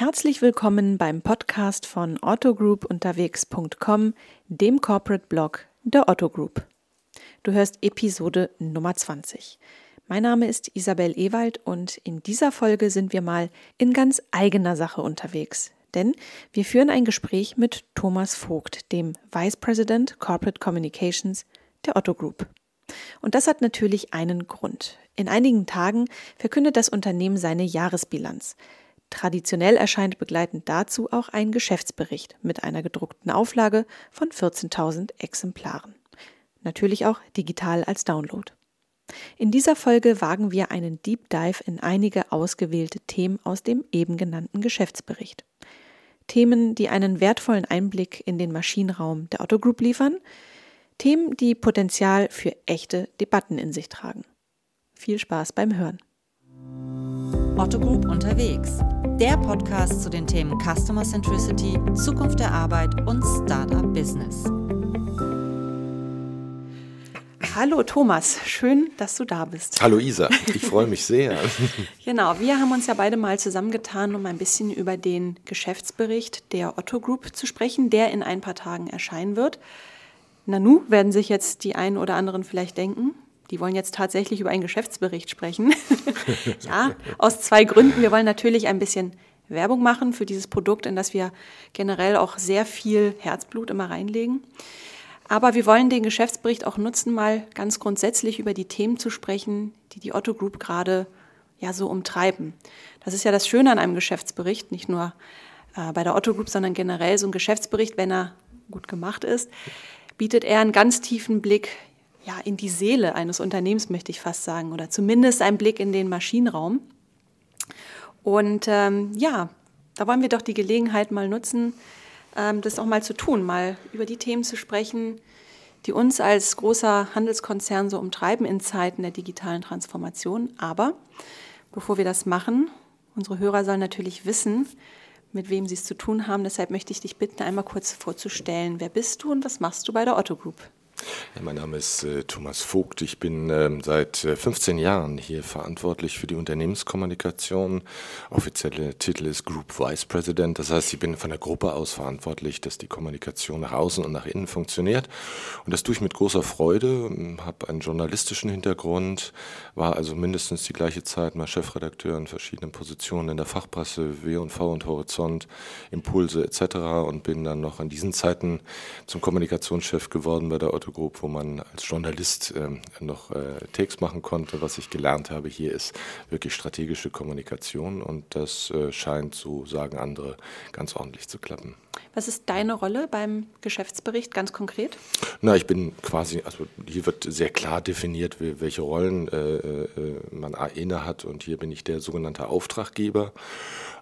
Herzlich willkommen beim Podcast von autogroupunterwegs.com, dem Corporate Blog der Otto Group. Du hörst Episode Nummer 20. Mein Name ist Isabel Ewald und in dieser Folge sind wir mal in ganz eigener Sache unterwegs. Denn wir führen ein Gespräch mit Thomas Vogt, dem Vice President Corporate Communications der Otto Group. Und das hat natürlich einen Grund. In einigen Tagen verkündet das Unternehmen seine Jahresbilanz. Traditionell erscheint begleitend dazu auch ein Geschäftsbericht mit einer gedruckten Auflage von 14.000 Exemplaren. Natürlich auch digital als Download. In dieser Folge wagen wir einen Deep Dive in einige ausgewählte Themen aus dem eben genannten Geschäftsbericht. Themen, die einen wertvollen Einblick in den Maschinenraum der Otto Group liefern, Themen, die Potenzial für echte Debatten in sich tragen. Viel Spaß beim Hören. Otto Group unterwegs. Der Podcast zu den Themen Customer Centricity, Zukunft der Arbeit und Startup Business. Hallo Thomas, schön, dass du da bist. Hallo Isa, ich freue mich sehr. genau, wir haben uns ja beide mal zusammengetan, um ein bisschen über den Geschäftsbericht der Otto Group zu sprechen, der in ein paar Tagen erscheinen wird. Nanu werden sich jetzt die einen oder anderen vielleicht denken, die wollen jetzt tatsächlich über einen Geschäftsbericht sprechen. ja, aus zwei Gründen. Wir wollen natürlich ein bisschen Werbung machen für dieses Produkt, in das wir generell auch sehr viel Herzblut immer reinlegen. Aber wir wollen den Geschäftsbericht auch nutzen, mal ganz grundsätzlich über die Themen zu sprechen, die die Otto Group gerade ja so umtreiben. Das ist ja das Schöne an einem Geschäftsbericht, nicht nur äh, bei der Otto Group, sondern generell so ein Geschäftsbericht, wenn er gut gemacht ist, bietet er einen ganz tiefen Blick ja, in die Seele eines Unternehmens, möchte ich fast sagen, oder zumindest einen Blick in den Maschinenraum. Und ähm, ja, da wollen wir doch die Gelegenheit mal nutzen, ähm, das auch mal zu tun, mal über die Themen zu sprechen, die uns als großer Handelskonzern so umtreiben in Zeiten der digitalen Transformation. Aber bevor wir das machen, unsere Hörer sollen natürlich wissen, mit wem sie es zu tun haben. Deshalb möchte ich dich bitten, einmal kurz vorzustellen. Wer bist du und was machst du bei der Otto Group? Ja, mein Name ist äh, Thomas Vogt. Ich bin ähm, seit äh, 15 Jahren hier verantwortlich für die Unternehmenskommunikation. Offizielle Titel ist Group Vice President. Das heißt, ich bin von der Gruppe aus verantwortlich, dass die Kommunikation nach außen und nach innen funktioniert. Und das tue ich mit großer Freude. Ähm, habe einen journalistischen Hintergrund, war also mindestens die gleiche Zeit mal Chefredakteur in verschiedenen Positionen in der Fachpresse, W&V und Horizont, Impulse etc. und bin dann noch an diesen Zeiten zum Kommunikationschef geworden bei der Otto Group, wo man als Journalist ähm, noch äh, Takes machen konnte. Was ich gelernt habe hier ist wirklich strategische Kommunikation und das äh, scheint, so sagen andere, ganz ordentlich zu klappen. Was ist deine Rolle beim Geschäftsbericht ganz konkret? Na, ich bin quasi, also hier wird sehr klar definiert, welche Rollen äh, äh, man inne hat und hier bin ich der sogenannte Auftraggeber.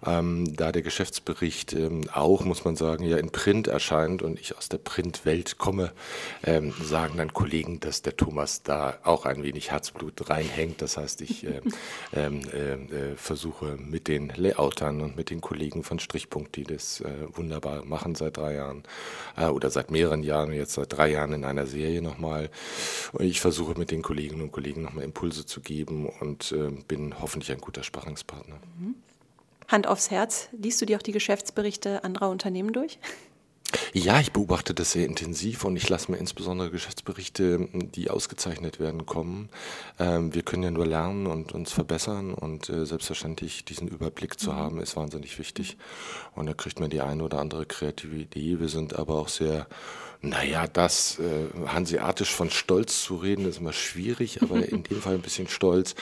Ähm, da der Geschäftsbericht ähm, auch, muss man sagen, ja in Print erscheint und ich aus der Printwelt komme, ähm, sagen dann Kollegen, dass der Thomas da auch ein wenig Herzblut reinhängt. Das heißt, ich äh, ähm, äh, äh, versuche mit den Layoutern und mit den Kollegen von Strichpunkt, die das äh, wunderbar machen seit drei Jahren äh, oder seit mehreren Jahren, jetzt seit drei Jahren in einer Serie nochmal. Und ich versuche mit den Kolleginnen und Kollegen nochmal Impulse zu geben und äh, bin hoffentlich ein guter Sparringspartner. Mhm. Hand aufs Herz, liest du dir auch die Geschäftsberichte anderer Unternehmen durch? Ja, ich beobachte das sehr intensiv und ich lasse mir insbesondere Geschäftsberichte, die ausgezeichnet werden, kommen. Ähm, wir können ja nur lernen und uns verbessern und äh, selbstverständlich diesen Überblick zu mhm. haben, ist wahnsinnig wichtig. Und da kriegt man die eine oder andere kreative Idee. Wir sind aber auch sehr naja, das äh, hanseatisch von Stolz zu reden, ist immer schwierig, aber in dem Fall ein bisschen stolz,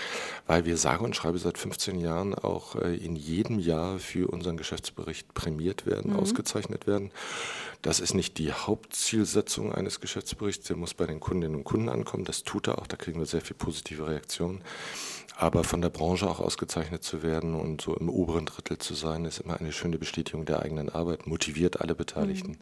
weil wir sage und schreibe seit 15 Jahren auch äh, in jedem Jahr für unseren Geschäftsbericht prämiert werden, mhm. ausgezeichnet werden. Das ist nicht die Hauptzielsetzung eines Geschäftsberichts, der muss bei den Kundinnen und Kunden ankommen. Das tut er auch, da kriegen wir sehr viel positive Reaktionen. Aber von der Branche auch ausgezeichnet zu werden und so im oberen Drittel zu sein, ist immer eine schöne Bestätigung der eigenen Arbeit, motiviert alle Beteiligten mhm.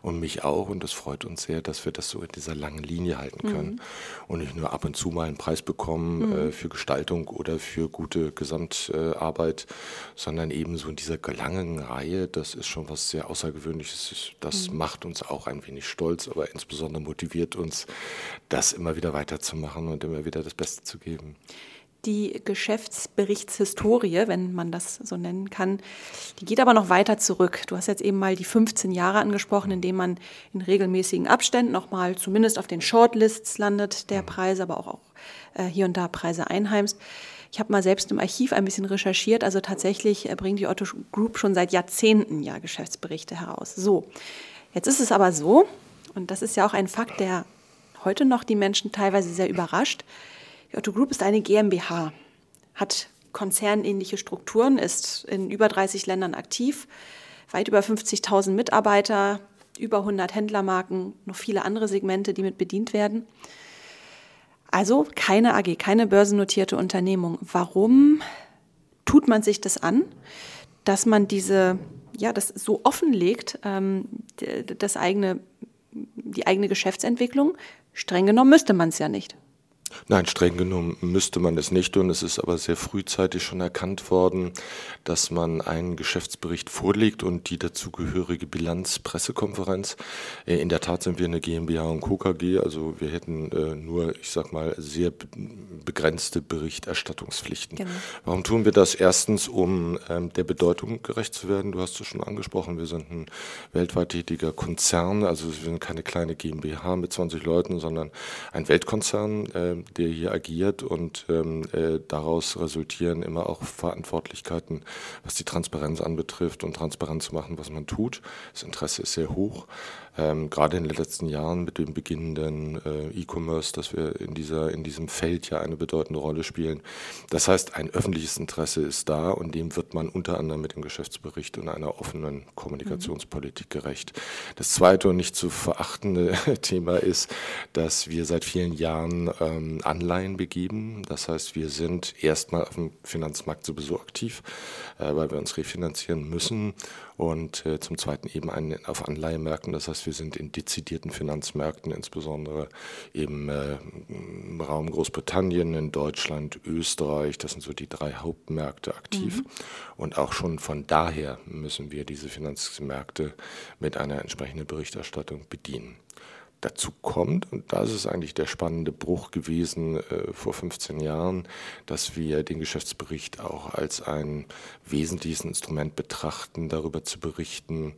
und mich auch. Und es freut uns sehr, dass wir das so in dieser langen Linie halten können mhm. und nicht nur ab und zu mal einen Preis bekommen mhm. äh, für Gestaltung oder für gute Gesamtarbeit, äh, sondern eben so in dieser langen Reihe. Das ist schon was sehr Außergewöhnliches. Das mhm. macht uns auch ein wenig stolz, aber insbesondere motiviert uns, das immer wieder weiterzumachen und immer wieder das Beste zu geben. Die Geschäftsberichtshistorie, wenn man das so nennen kann, die geht aber noch weiter zurück. Du hast jetzt eben mal die 15 Jahre angesprochen, in denen man in regelmäßigen Abständen nochmal zumindest auf den Shortlists landet der Preise, aber auch, auch äh, hier und da Preise einheimst. Ich habe mal selbst im Archiv ein bisschen recherchiert. Also tatsächlich äh, bringt die Otto Group schon seit Jahrzehnten ja Geschäftsberichte heraus. So, jetzt ist es aber so, und das ist ja auch ein Fakt, der heute noch die Menschen teilweise sehr überrascht. Die Otto Group ist eine GmbH, hat konzernähnliche Strukturen, ist in über 30 Ländern aktiv, weit über 50.000 Mitarbeiter, über 100 Händlermarken, noch viele andere Segmente, die mit bedient werden. Also keine AG, keine börsennotierte Unternehmung. Warum tut man sich das an, dass man diese, ja, das so offenlegt, ähm, das eigene, die eigene Geschäftsentwicklung? Streng genommen müsste man es ja nicht. Nein, streng genommen müsste man es nicht tun. Es ist aber sehr frühzeitig schon erkannt worden, dass man einen Geschäftsbericht vorlegt und die dazugehörige Bilanzpressekonferenz. Äh, in der Tat sind wir eine GmbH und Co. KG, also wir hätten äh, nur, ich sag mal, sehr begrenzte Berichterstattungspflichten. Genau. Warum tun wir das? Erstens, um ähm, der Bedeutung gerecht zu werden. Du hast es schon angesprochen, wir sind ein weltweit tätiger Konzern, also wir sind keine kleine GmbH mit 20 Leuten, sondern ein Weltkonzern. Äh, der hier agiert und ähm, äh, daraus resultieren immer auch Verantwortlichkeiten, was die Transparenz anbetrifft und transparent zu machen, was man tut. Das Interesse ist sehr hoch ähm, gerade in den letzten Jahren mit dem beginnenden äh, E-Commerce, dass wir in, dieser, in diesem Feld ja eine bedeutende Rolle spielen. Das heißt, ein öffentliches Interesse ist da und dem wird man unter anderem mit dem Geschäftsbericht und einer offenen Kommunikationspolitik gerecht. Das zweite und nicht zu verachtende Thema ist, dass wir seit vielen Jahren ähm, Anleihen begeben. Das heißt, wir sind erstmal auf dem Finanzmarkt sowieso aktiv, äh, weil wir uns refinanzieren müssen und äh, zum Zweiten eben ein, auf Anleihemärkten. Das heißt, wir sind in dezidierten Finanzmärkten, insbesondere im, äh, im Raum Großbritannien, in Deutschland, Österreich. Das sind so die drei Hauptmärkte aktiv. Mhm. Und auch schon von daher müssen wir diese Finanzmärkte mit einer entsprechenden Berichterstattung bedienen dazu kommt, und das ist eigentlich der spannende Bruch gewesen äh, vor 15 Jahren, dass wir den Geschäftsbericht auch als ein wesentliches Instrument betrachten, darüber zu berichten,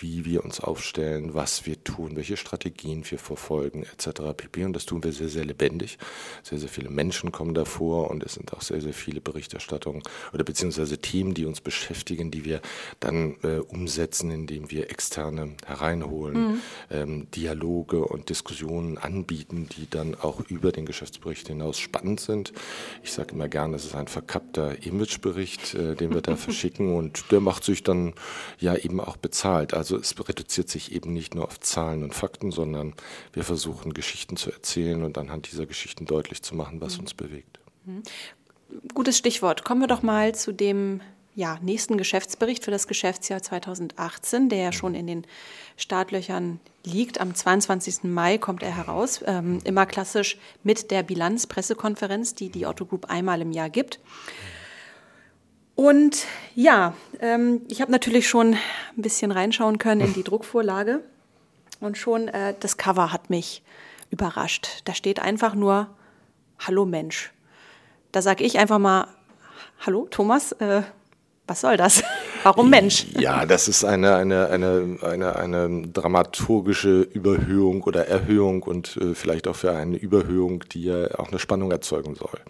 wie wir uns aufstellen, was wir tun, welche Strategien wir verfolgen, etc. pp. Und das tun wir sehr, sehr lebendig. Sehr, sehr viele Menschen kommen davor und es sind auch sehr, sehr viele Berichterstattungen oder beziehungsweise Themen, die uns beschäftigen, die wir dann äh, umsetzen, indem wir externe hereinholen, mhm. ähm, Dialoge und Diskussionen anbieten, die dann auch über den Geschäftsbericht hinaus spannend sind. Ich sage immer gerne, es ist ein verkappter Imagebericht, äh, den wir da verschicken und der macht sich dann ja eben auch bezahlt. Inhalt. Also es reduziert sich eben nicht nur auf Zahlen und Fakten, sondern wir versuchen Geschichten zu erzählen und anhand dieser Geschichten deutlich zu machen, was mhm. uns bewegt. Mhm. Gutes Stichwort. Kommen wir doch mal zu dem ja, nächsten Geschäftsbericht für das Geschäftsjahr 2018, der ja schon in den Startlöchern liegt. Am 22. Mai kommt er heraus, ähm, immer klassisch mit der Bilanzpressekonferenz, die die Otto Group einmal im Jahr gibt. Und ja, ähm, ich habe natürlich schon ein bisschen reinschauen können in die Druckvorlage und schon äh, das Cover hat mich überrascht. Da steht einfach nur Hallo Mensch. Da sage ich einfach mal Hallo Thomas, äh, was soll das? Warum Mensch? Ja, das ist eine, eine, eine, eine, eine dramaturgische Überhöhung oder Erhöhung und äh, vielleicht auch für eine Überhöhung, die ja auch eine Spannung erzeugen soll.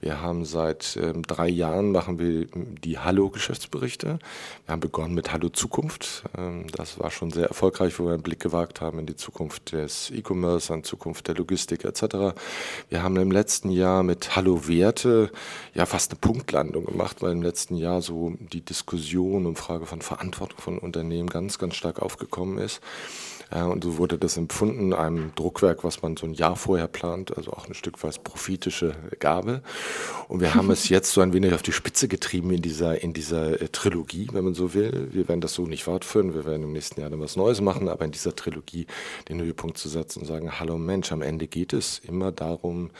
Wir haben seit ähm, drei Jahren machen wir die Hallo-Geschäftsberichte. Wir haben begonnen mit Hallo Zukunft. Ähm, das war schon sehr erfolgreich, wo wir einen Blick gewagt haben in die Zukunft des E-Commerce, in Zukunft der Logistik etc. Wir haben im letzten Jahr mit Hallo Werte ja fast eine Punktlandung gemacht, weil im letzten Jahr so die Diskussion Diskussion um Frage von Verantwortung von Unternehmen ganz, ganz stark aufgekommen ist. Äh, und so wurde das empfunden, einem Druckwerk, was man so ein Jahr vorher plant, also auch ein Stück weit prophetische Gabe. Und wir haben es jetzt so ein wenig auf die Spitze getrieben in dieser, in dieser äh, Trilogie, wenn man so will. Wir werden das so nicht fortführen, wir werden im nächsten Jahr dann was Neues machen, aber in dieser Trilogie den Höhepunkt zu setzen und sagen, hallo Mensch, am Ende geht es immer darum,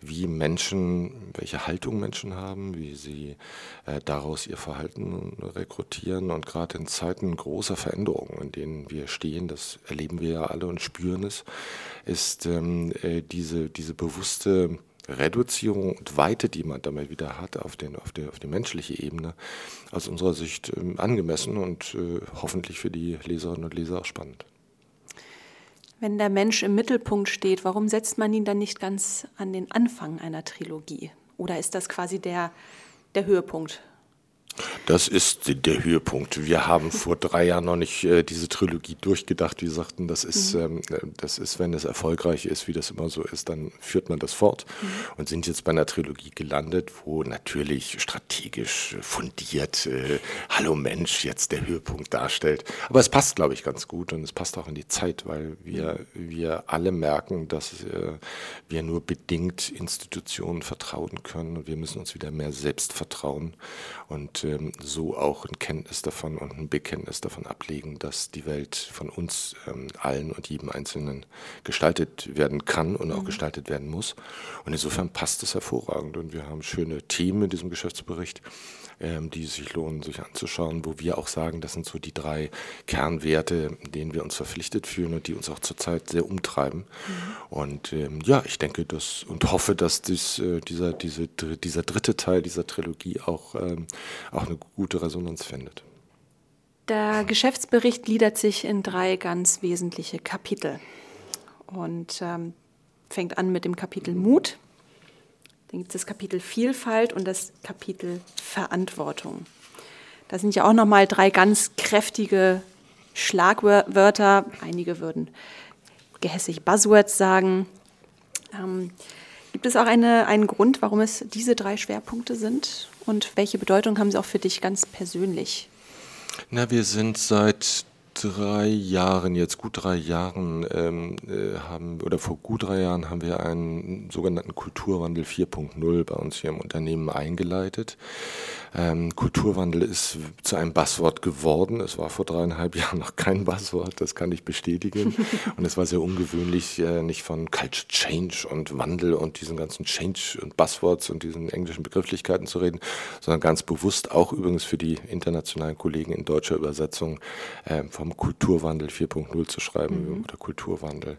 wie Menschen, welche Haltung Menschen haben, wie sie äh, daraus ihr Verhalten rekrutieren und gerade in Zeiten großer Veränderungen, in denen wir stehen, das erleben wir ja alle und spüren es, ist ähm, äh, diese, diese bewusste Reduzierung und Weite, die man damit wieder hat auf, den, auf, der, auf die menschliche Ebene, aus unserer Sicht ähm, angemessen und äh, hoffentlich für die Leserinnen und Leser auch spannend. Wenn der Mensch im Mittelpunkt steht, warum setzt man ihn dann nicht ganz an den Anfang einer Trilogie? Oder ist das quasi der, der Höhepunkt das ist der Höhepunkt. Wir haben vor drei Jahren noch nicht äh, diese Trilogie durchgedacht. Wir sagten, das ist, mhm. ähm, das ist, wenn es erfolgreich ist, wie das immer so ist, dann führt man das fort mhm. und sind jetzt bei einer Trilogie gelandet, wo natürlich strategisch fundiert äh, Hallo Mensch jetzt der Höhepunkt darstellt. Aber es passt, glaube ich, ganz gut und es passt auch in die Zeit, weil wir, mhm. wir alle merken, dass äh, wir nur bedingt Institutionen vertrauen können und wir müssen uns wieder mehr selbst vertrauen und ähm, so auch ein Kenntnis davon und ein Bekenntnis davon ablegen, dass die Welt von uns ähm, allen und jedem Einzelnen gestaltet werden kann und auch mhm. gestaltet werden muss. Und insofern passt es hervorragend und wir haben schöne Themen in diesem Geschäftsbericht ähm, die sich lohnen, sich anzuschauen, wo wir auch sagen, das sind so die drei Kernwerte, denen wir uns verpflichtet fühlen und die uns auch zurzeit sehr umtreiben. Mhm. Und ähm, ja, ich denke das und hoffe, dass dies, äh, dieser, diese, dieser dritte Teil dieser Trilogie auch, ähm, auch eine gute Resonanz findet. Der Geschäftsbericht gliedert sich in drei ganz wesentliche Kapitel und ähm, fängt an mit dem Kapitel Mut. Dann gibt es das Kapitel Vielfalt und das Kapitel Verantwortung. Da sind ja auch nochmal drei ganz kräftige Schlagwörter. Einige würden gehässig Buzzwords sagen. Ähm, gibt es auch eine, einen Grund, warum es diese drei Schwerpunkte sind? Und welche Bedeutung haben sie auch für dich ganz persönlich? Na, wir sind seit drei Jahren, jetzt gut drei Jahren, ähm, äh, haben, oder vor gut drei Jahren haben wir einen sogenannten Kulturwandel 4.0 bei uns hier im Unternehmen eingeleitet. Ähm, Kulturwandel ist zu einem Buzzword geworden. Es war vor dreieinhalb Jahren noch kein Buzzword, das kann ich bestätigen. Und es war sehr ungewöhnlich, äh, nicht von Culture Change und Wandel und diesen ganzen Change und Buzzwords und diesen englischen Begrifflichkeiten zu reden, sondern ganz bewusst auch übrigens für die internationalen Kollegen in deutscher Übersetzung äh, vom Kulturwandel 4.0 zu schreiben mhm. oder Kulturwandel.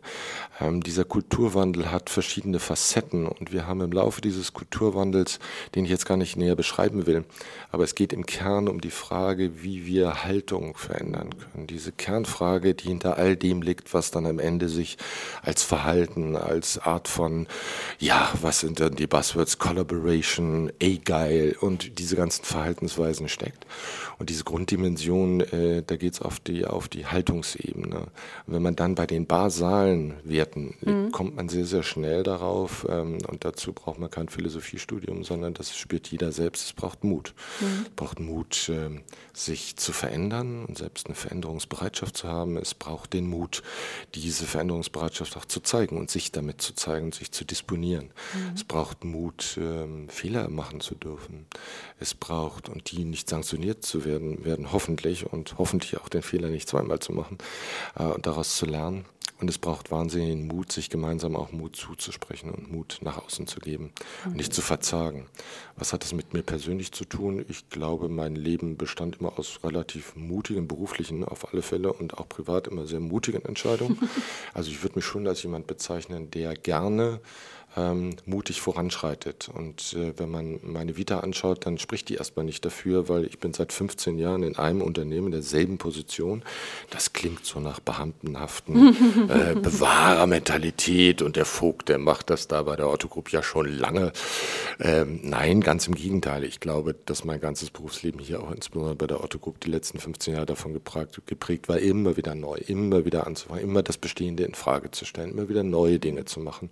Ähm, dieser Kulturwandel hat verschiedene Facetten und wir haben im Laufe dieses Kulturwandels, den ich jetzt gar nicht näher beschreiben will, aber es geht im Kern um die Frage, wie wir Haltung verändern können. Diese Kernfrage, die hinter all dem liegt, was dann am Ende sich als Verhalten, als Art von, ja, was sind denn die Buzzwords, Collaboration, Agile und diese ganzen Verhaltensweisen steckt. Und diese Grunddimension, äh, da geht es auf die, auf die Haltungsebene. Und wenn man dann bei den basalen Werten liegt, mhm. kommt man sehr, sehr schnell darauf. Ähm, und dazu braucht man kein Philosophiestudium, sondern das spürt jeder selbst. Es braucht Mut. Mhm. Es braucht Mut, äh, sich zu verändern und selbst eine Veränderungsbereitschaft zu haben. Es braucht den Mut, diese Veränderungsbereitschaft auch zu zeigen und sich damit zu zeigen und sich zu disponieren. Mhm. Es braucht Mut, äh, Fehler machen zu dürfen. Es braucht, und die nicht sanktioniert zu werden, werden, werden hoffentlich und hoffentlich auch den Fehler nicht zweimal zu machen äh, und daraus zu lernen. Und es braucht wahnsinnigen Mut, sich gemeinsam auch Mut zuzusprechen und Mut nach außen zu geben und nicht zu verzagen. Was hat das mit mir persönlich zu tun? Ich glaube, mein Leben bestand immer aus relativ mutigen beruflichen, auf alle Fälle und auch privat immer sehr mutigen Entscheidungen. Also ich würde mich schon als jemand bezeichnen, der gerne ähm, mutig voranschreitet. Und äh, wenn man meine Vita anschaut, dann spricht die erstmal nicht dafür, weil ich bin seit 15 Jahren in einem Unternehmen in derselben Position. Das klingt so nach beamtenhaften äh, Bewahrermentalität und der Vogt, der macht das da bei der Otto Group ja schon lange. Ähm, nein, ganz im Gegenteil. Ich glaube, dass mein ganzes Berufsleben hier auch insbesondere bei der Otto Group die letzten 15 Jahre davon geprägt, geprägt war, immer wieder neu, immer wieder anzufangen, immer das Bestehende in Frage zu stellen, immer wieder neue Dinge zu machen.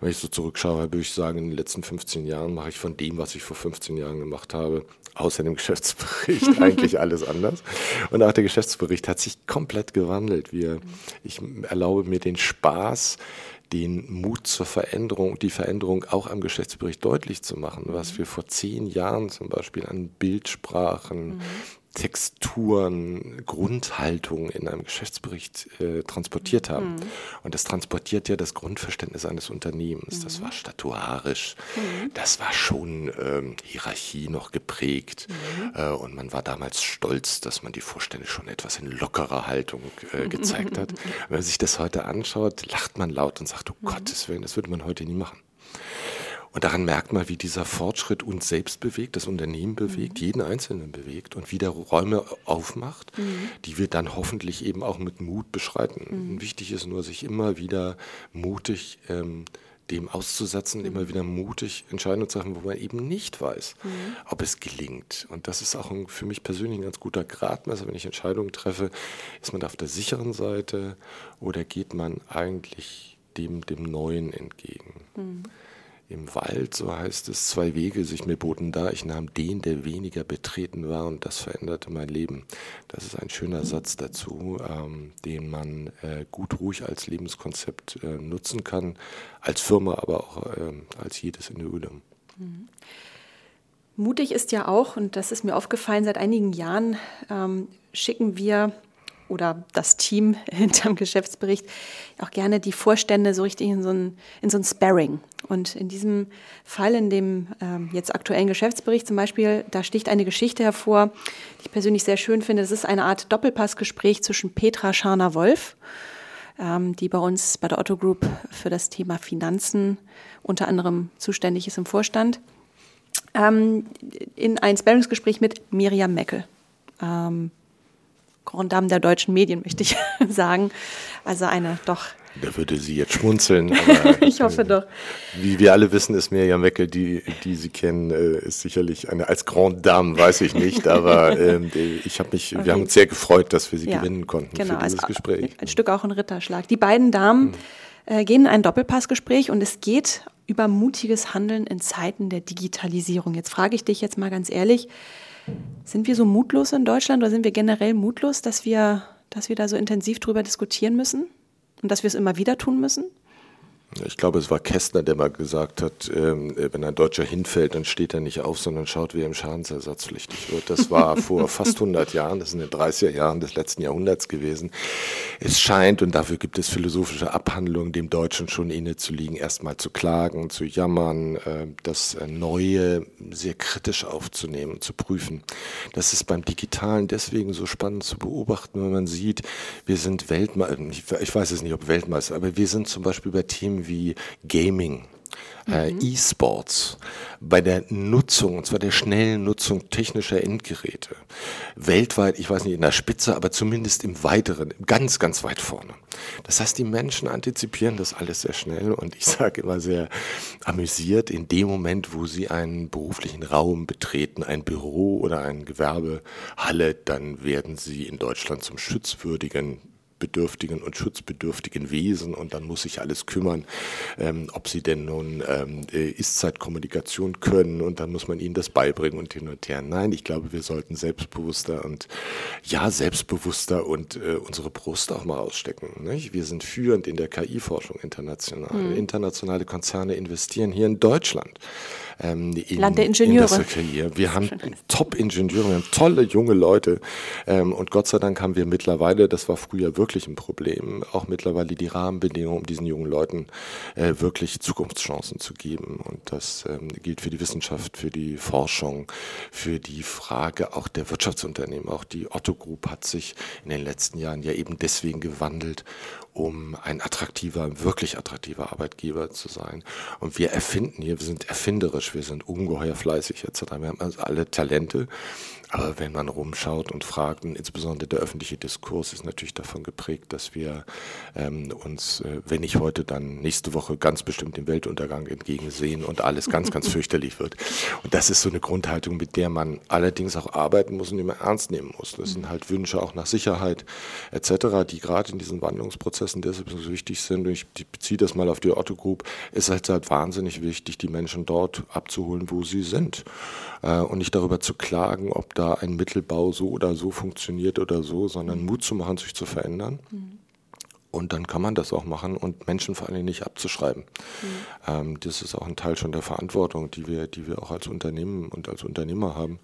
Wenn ich so zurückschaue, würde ich sagen, in den letzten 15 Jahren mache ich von dem, was ich vor 15 Jahren gemacht habe, außer dem Geschäftsbericht eigentlich alles anders. Und auch der Geschäftsbericht hat sich komplett gewandelt. Wir, ich erlaube mir den Spaß, den Mut zur Veränderung, die Veränderung auch am Geschäftsbericht deutlich zu machen, was wir vor zehn Jahren zum Beispiel an Bildsprachen, mhm. Texturen, Grundhaltung in einem Geschäftsbericht äh, transportiert haben. Mhm. Und das transportiert ja das Grundverständnis eines Unternehmens. Mhm. Das war statuarisch, mhm. das war schon ähm, Hierarchie noch geprägt. Mhm. Äh, und man war damals stolz, dass man die Vorstände schon etwas in lockerer Haltung äh, gezeigt hat. Wenn man sich das heute anschaut, lacht man laut und sagt, oh. Gottes Willen, das würde man heute nie machen. Und daran merkt man, wie dieser Fortschritt uns selbst bewegt, das Unternehmen bewegt, mhm. jeden Einzelnen bewegt und wieder Räume aufmacht, mhm. die wir dann hoffentlich eben auch mit Mut beschreiten. Mhm. Wichtig ist nur, sich immer wieder mutig ähm, dem auszusetzen, mhm. immer wieder mutig Entscheidungen zu treffen, wo man eben nicht weiß, mhm. ob es gelingt. Und das ist auch ein, für mich persönlich ein ganz guter Gradmesser, wenn ich Entscheidungen treffe. Ist man da auf der sicheren Seite oder geht man eigentlich dem, dem Neuen entgegen? Mhm im Wald, so heißt es, zwei Wege sich mir boten da. Ich nahm den, der weniger betreten war und das veränderte mein Leben. Das ist ein schöner Satz dazu, ähm, den man äh, gut ruhig als Lebenskonzept äh, nutzen kann, als Firma, aber auch äh, als jedes Individuum. Mhm. Mutig ist ja auch, und das ist mir aufgefallen, seit einigen Jahren ähm, schicken wir oder das Team hinterm Geschäftsbericht auch gerne die Vorstände so richtig in so ein, in so ein Sparring. Und in diesem Fall, in dem ähm, jetzt aktuellen Geschäftsbericht zum Beispiel, da sticht eine Geschichte hervor, die ich persönlich sehr schön finde. Das ist eine Art Doppelpassgespräch zwischen Petra Scharner-Wolf, ähm, die bei uns bei der Otto Group für das Thema Finanzen unter anderem zuständig ist im Vorstand, ähm, in ein Sparringsgespräch mit Miriam Meckel. Ähm, Grand Dame der deutschen Medien, möchte ich sagen. Also eine doch. Da würde sie jetzt schmunzeln. Aber, ich hoffe doch. Wie wir alle wissen, ist Mirjam Weckel, die, die Sie kennen, äh, ist sicherlich eine, als Grand Dame, weiß ich nicht, aber ähm, ich habe mich, okay. wir haben uns sehr gefreut, dass wir sie ja, gewinnen konnten genau, für dieses also Gespräch. Ein Stück auch ein Ritterschlag. Die beiden Damen hm. äh, gehen in ein Doppelpassgespräch und es geht über mutiges Handeln in Zeiten der Digitalisierung. Jetzt frage ich dich jetzt mal ganz ehrlich, sind wir so mutlos in Deutschland oder sind wir generell mutlos, dass wir, dass wir da so intensiv drüber diskutieren müssen und dass wir es immer wieder tun müssen? Ich glaube, es war Kästner, der mal gesagt hat, ähm, wenn ein Deutscher hinfällt, dann steht er nicht auf, sondern schaut, wie er im Schadensersatz pflichtig wird. Das war vor fast 100 Jahren, das sind in den 30er Jahren des letzten Jahrhunderts gewesen. Es scheint, und dafür gibt es philosophische Abhandlungen, dem Deutschen schon inne zu liegen, erstmal zu klagen, zu jammern, äh, das Neue sehr kritisch aufzunehmen, zu prüfen. Das ist beim Digitalen deswegen so spannend zu beobachten, wenn man sieht, wir sind Weltmeister, ich weiß es nicht, ob Weltmeister, aber wir sind zum Beispiel bei Themen wie Gaming, äh, mhm. E-Sports, bei der Nutzung, und zwar der schnellen Nutzung technischer Endgeräte, weltweit, ich weiß nicht in der Spitze, aber zumindest im Weiteren, ganz, ganz weit vorne. Das heißt, die Menschen antizipieren das alles sehr schnell und ich sage immer sehr amüsiert, in dem Moment, wo sie einen beruflichen Raum betreten, ein Büro oder eine Gewerbehalle, dann werden sie in Deutschland zum schutzwürdigen bedürftigen und schutzbedürftigen Wesen und dann muss sich alles kümmern, ähm, ob sie denn nun ähm, äh, Ist-Zeitkommunikation können und dann muss man ihnen das beibringen und hin und her. Nein, ich glaube, wir sollten selbstbewusster und ja, selbstbewusster und äh, unsere Brust auch mal ausstecken. Nicht? Wir sind führend in der KI-Forschung international. Mhm. Internationale Konzerne investieren hier in Deutschland ähm, in, Land der Ingenieure. Wir haben Top-Ingenieure, wir haben tolle junge Leute ähm, und Gott sei Dank haben wir mittlerweile, das war früher wirklich ein Problem, auch mittlerweile die Rahmenbedingungen, um diesen jungen Leuten äh, wirklich Zukunftschancen zu geben. Und das ähm, gilt für die Wissenschaft, für die Forschung, für die Frage auch der Wirtschaftsunternehmen. Auch die Otto Group hat sich in den letzten Jahren ja eben deswegen gewandelt, um ein attraktiver, wirklich attraktiver Arbeitgeber zu sein. Und wir erfinden hier, wir sind erfinderisch, wir sind ungeheuer fleißig etc. Wir haben also alle Talente aber wenn man rumschaut und fragt, und insbesondere der öffentliche Diskurs ist natürlich davon geprägt, dass wir ähm, uns, äh, wenn nicht heute, dann nächste Woche ganz bestimmt dem Weltuntergang entgegensehen und alles ganz, ganz fürchterlich wird. Und das ist so eine Grundhaltung, mit der man allerdings auch arbeiten muss und die man ernst nehmen muss. Das sind halt Wünsche auch nach Sicherheit etc., die gerade in diesen Wandlungsprozessen deshalb so wichtig sind. Und ich beziehe das mal auf die Otto Group. Es ist halt, halt wahnsinnig wichtig, die Menschen dort abzuholen, wo sie sind. Äh, und nicht darüber zu klagen, ob da ein Mittelbau so oder so funktioniert oder so, sondern Mut zu machen, sich zu verändern. Mhm. Und dann kann man das auch machen und Menschen vor allem nicht abzuschreiben. Mhm. Ähm, das ist auch ein Teil schon der Verantwortung, die wir, die wir auch als Unternehmen und als Unternehmer haben,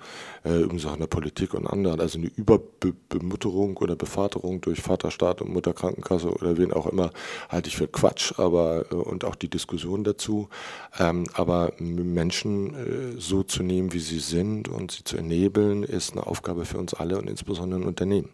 äh, übrigens auch in der Politik und anderen. Also eine Überbemutterung oder Bevaterung durch Vaterstaat und Mutterkrankenkasse oder wen auch immer, halte ich für Quatsch, aber äh, und auch die Diskussion dazu. Ähm, aber Menschen äh, so zu nehmen, wie sie sind und sie zu ennebeln, ist eine Aufgabe für uns alle und insbesondere ein Unternehmen.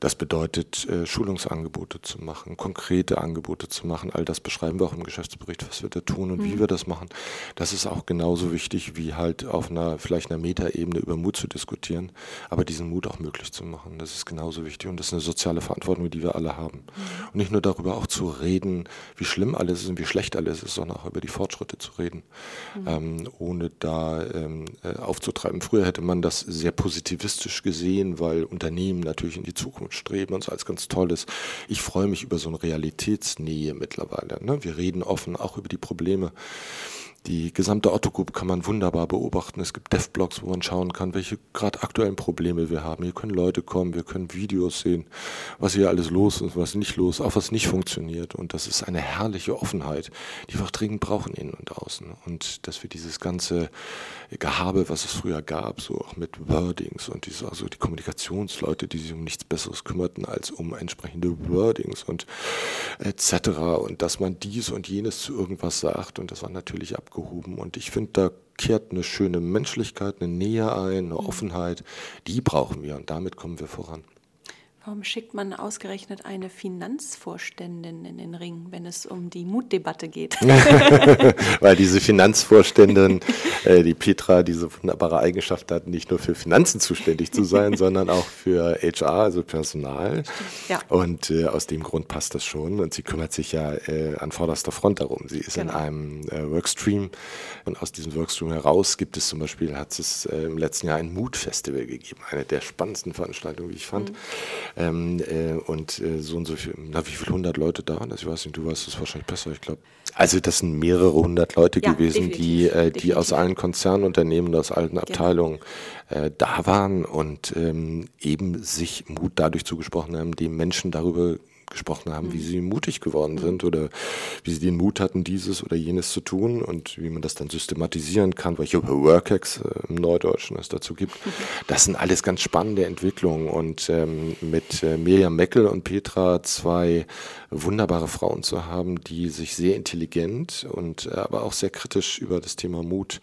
Das bedeutet, äh, Schulungsangebote zu machen, konkrete Angebote zu machen. All das beschreiben wir auch im Geschäftsbericht, was wir da tun und mhm. wie wir das machen. Das ist auch genauso wichtig, wie halt auf einer, vielleicht einer Metaebene über Mut zu diskutieren, aber diesen Mut auch möglich zu machen. Das ist genauso wichtig und das ist eine soziale Verantwortung, die wir alle haben. Mhm. Und nicht nur darüber auch zu reden, wie schlimm alles ist und wie schlecht alles ist, sondern auch über die Fortschritte zu reden, mhm. ähm, ohne da ähm, äh, aufzutreiben. Früher hätte man das sehr positivistisch gesehen, weil Unternehmen natürlich in die Zukunft streben und so als ganz tolles. Ich freue mich über so eine Realitätsnähe mittlerweile. Ne? Wir reden offen auch über die Probleme. Die gesamte Otto Group kann man wunderbar beobachten. Es gibt Dev-Blogs, wo man schauen kann, welche gerade aktuellen Probleme wir haben. Hier können Leute kommen, wir können Videos sehen, was hier alles los ist, was nicht los, auch was nicht funktioniert. Und das ist eine herrliche Offenheit, die wir auch dringend brauchen innen und außen. Und dass wir dieses ganze Gehabe, was es früher gab, so auch mit Wordings und diese, also die Kommunikationsleute, die sich um nichts Besseres kümmerten als um entsprechende Wordings und etc. Und dass man dies und jenes zu irgendwas sagt. Und das war natürlich ab abgehoben. Und ich finde, da kehrt eine schöne Menschlichkeit, eine Nähe ein, eine mhm. Offenheit. Die brauchen wir und damit kommen wir voran. Warum schickt man ausgerechnet eine Finanzvorständin in den Ring, wenn es um die Mutdebatte geht? Weil diese Finanzvorständin, äh, die Petra, diese wunderbare Eigenschaft hat, nicht nur für Finanzen zuständig zu sein, sondern auch für HR, also Personal. Ja. Und äh, aus dem Grund passt das schon. Und sie kümmert sich ja äh, an vorderster Front darum. Sie ist genau. in einem äh, Workstream und aus diesem Workstream heraus gibt es zum Beispiel, hat es äh, im letzten Jahr ein Mutfestival gegeben, eine der spannendsten Veranstaltungen, wie ich fand. Mhm ähm, äh, und äh, so und so viel, na, wie viele hundert Leute da waren das? Ich weiß nicht, du weißt es wahrscheinlich besser, ich glaube. Also das sind mehrere hundert Leute ja, gewesen, die, äh, die aus allen Konzernunternehmen, aus allen genau. Abteilungen äh, da waren und ähm, eben sich Mut dadurch zugesprochen haben, dem Menschen darüber gesprochen haben, mhm. wie sie mutig geworden mhm. sind oder wie sie den Mut hatten, dieses oder jenes zu tun und wie man das dann systematisieren kann, welche Workex äh, im Neudeutschen es dazu gibt. Mhm. Das sind alles ganz spannende Entwicklungen und ähm, mit äh, Mirjam Meckel und Petra zwei wunderbare Frauen zu haben, die sich sehr intelligent und äh, aber auch sehr kritisch über das Thema Mut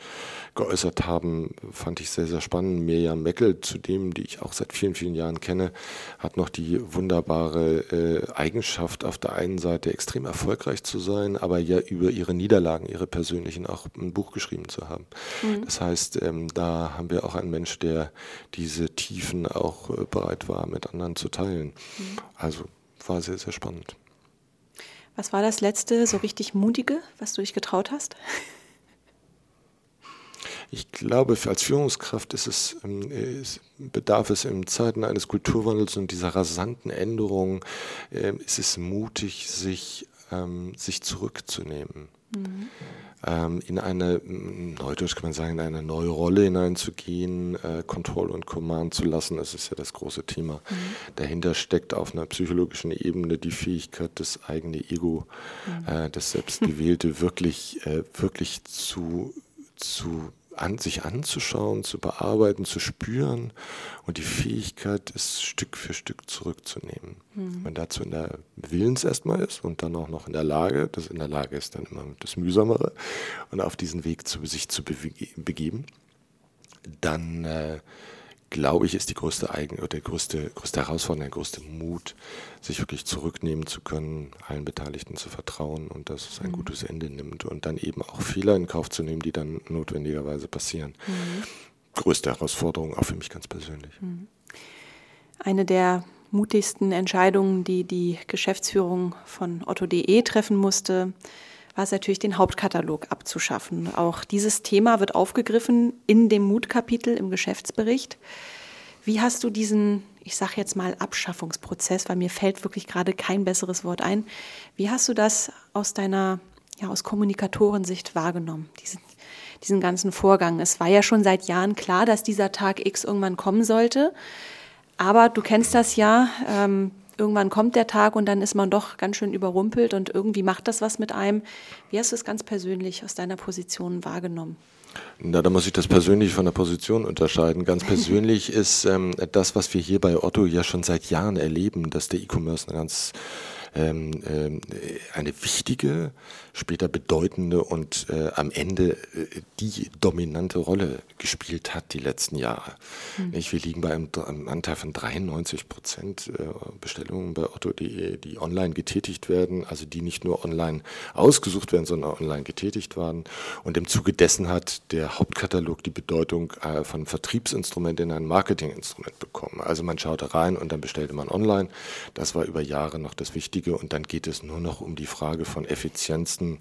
geäußert haben, fand ich sehr, sehr spannend. Mirjam Meckel, zu dem, die ich auch seit vielen, vielen Jahren kenne, hat noch die wunderbare äh, Eigenschaft, auf der einen Seite extrem erfolgreich zu sein, aber ja über ihre Niederlagen, ihre persönlichen auch ein Buch geschrieben zu haben. Mhm. Das heißt, ähm, da haben wir auch einen Mensch, der diese Tiefen auch äh, bereit war, mit anderen zu teilen. Mhm. Also war sehr, sehr spannend. Was war das letzte so richtig mutige, was du dich getraut hast? Ich glaube, als Führungskraft ist es, ähm, ist, bedarf es in Zeiten eines Kulturwandels und dieser rasanten Änderung, äh, ist es mutig, sich, ähm, sich zurückzunehmen. Mhm. Ähm, in eine, neudeutsch kann man sagen, in eine neue Rolle hineinzugehen, äh, Control und Command zu lassen, das ist ja das große Thema. Mhm. Dahinter steckt auf einer psychologischen Ebene die Fähigkeit, das eigene Ego, mhm. äh, das Selbstgewählte wirklich, äh, wirklich zu, zu an, sich anzuschauen, zu bearbeiten, zu spüren und die Fähigkeit, es Stück für Stück zurückzunehmen. Mhm. Wenn man dazu in der Willens erstmal ist und dann auch noch in der Lage, das in der Lage ist dann immer das Mühsamere und auf diesen Weg zu, sich zu begeben, dann äh, glaube ich, ist die größte Eigen oder größte, größte Herausforderung, der größte Mut, sich wirklich zurücknehmen zu können, allen Beteiligten zu vertrauen und dass es ein mhm. gutes Ende nimmt und dann eben auch Fehler in Kauf zu nehmen, die dann notwendigerweise passieren. Mhm. Größte Herausforderung, auch für mich ganz persönlich. Mhm. Eine der mutigsten Entscheidungen, die die Geschäftsführung von Otto.de treffen musste, war es natürlich, den Hauptkatalog abzuschaffen. Auch dieses Thema wird aufgegriffen in dem Mutkapitel im Geschäftsbericht. Wie hast du diesen, ich sage jetzt mal, Abschaffungsprozess, weil mir fällt wirklich gerade kein besseres Wort ein, wie hast du das aus deiner, ja, aus Kommunikatorensicht wahrgenommen, diesen, diesen ganzen Vorgang? Es war ja schon seit Jahren klar, dass dieser Tag X irgendwann kommen sollte. Aber du kennst das ja, ähm, irgendwann kommt der Tag und dann ist man doch ganz schön überrumpelt und irgendwie macht das was mit einem. Wie hast du es ganz persönlich aus deiner Position wahrgenommen? Na, da muss ich das persönlich von der Position unterscheiden. Ganz persönlich ist ähm, das, was wir hier bei Otto ja schon seit Jahren erleben, dass der E-Commerce eine ganz ähm, ähm, eine wichtige, später bedeutende und äh, am Ende äh, die dominante Rolle gespielt hat die letzten Jahre. Mhm. Wir liegen bei einem, einem, Anteil von 93 Prozent äh, Bestellungen bei Otto.de, die online getätigt werden, also die nicht nur online ausgesucht werden, sondern online getätigt waren. Und im Zuge dessen hat der Hauptkatalog die Bedeutung äh, von Vertriebsinstrument in ein Marketinginstrument bekommen. Also man schaute rein und dann bestellte man online. Das war über Jahre noch das Wichtige und dann geht es nur noch um die Frage von Effizienzen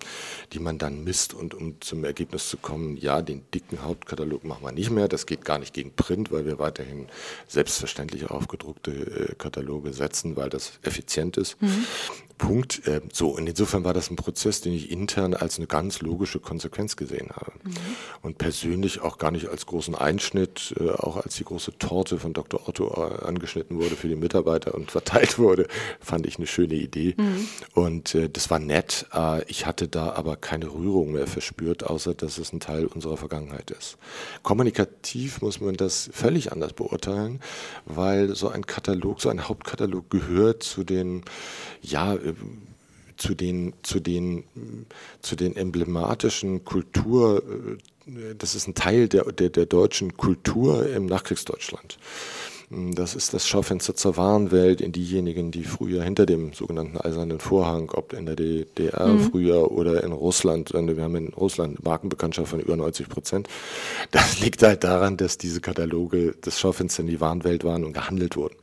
die man dann misst und um zum Ergebnis zu kommen, ja, den dicken Hauptkatalog machen wir nicht mehr. Das geht gar nicht gegen Print, weil wir weiterhin selbstverständlich aufgedruckte äh, Kataloge setzen, weil das effizient ist. Mhm. Punkt. Äh, so, und insofern war das ein Prozess, den ich intern als eine ganz logische Konsequenz gesehen habe. Mhm. Und persönlich auch gar nicht als großen Einschnitt, äh, auch als die große Torte von Dr. Otto äh, angeschnitten wurde für die Mitarbeiter und verteilt wurde, fand ich eine schöne Idee. Mhm. Und das war nett. Ich hatte da aber keine Rührung mehr verspürt, außer dass es ein Teil unserer Vergangenheit ist. Kommunikativ muss man das völlig anders beurteilen, weil so ein Katalog, so ein Hauptkatalog gehört zu den, ja, zu den, zu den, zu den emblematischen Kultur, äh, das ist ein Teil der, der, der deutschen Kultur im Nachkriegsdeutschland. Das ist das Schaufenster zur wahren Welt in diejenigen, die früher hinter dem sogenannten Eisernen Vorhang, ob in der DDR mhm. früher oder in Russland, wir haben in Russland Markenbekanntschaft von über 90 Prozent. Das liegt halt daran, dass diese Kataloge das Schaufenster in die Warenwelt waren und gehandelt wurden.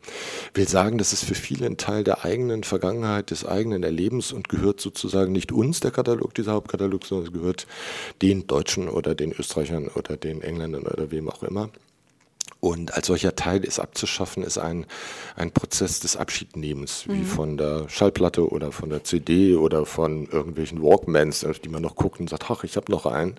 Ich will sagen, das ist für viele ein Teil der eigenen Vergangenheit, des eigenen Erlebens und gehört sozusagen nicht uns, der Katalog, dieser Hauptkatalog, sondern es gehört den Deutschen oder den Österreichern oder den Engländern oder wem auch immer. Und als solcher Teil ist abzuschaffen, ist ein, ein Prozess des Abschiednehmens, mhm. wie von der Schallplatte oder von der CD oder von irgendwelchen Walkmans, die man noch guckt und sagt, ach, ich habe noch einen.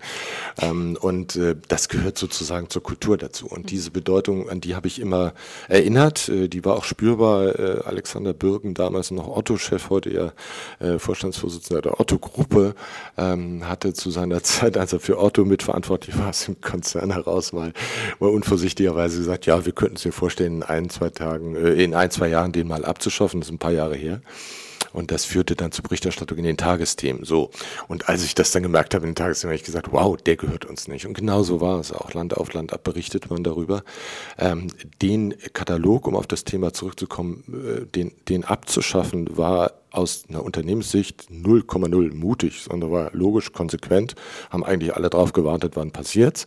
Ähm, und äh, das gehört sozusagen zur Kultur dazu. Und mhm. diese Bedeutung, an die habe ich immer erinnert, äh, die war auch spürbar. Äh, Alexander Bürgen, damals noch Otto-Chef, heute ja äh, Vorstandsvorsitzender der Otto-Gruppe, ähm, hatte zu seiner Zeit, als er für Otto mitverantwortlich war, aus dem Konzern heraus mal, mal unvorsichtigerweise sie gesagt, ja, wir könnten es mir vorstellen, in ein, zwei Tagen, äh, in ein, zwei Jahren den mal abzuschaffen. Das ist ein paar Jahre her. Und das führte dann zur Berichterstattung in den Tagesthemen. So. Und als ich das dann gemerkt habe in den Tagesthemen, habe ich gesagt, wow, der gehört uns nicht. Und genau so war es auch. Land auf Land ab berichtet man darüber. Ähm, den Katalog, um auf das Thema zurückzukommen, äh, den, den abzuschaffen, war aus einer Unternehmenssicht 0,0 mutig, sondern war logisch konsequent, haben eigentlich alle drauf gewartet, wann passiert's.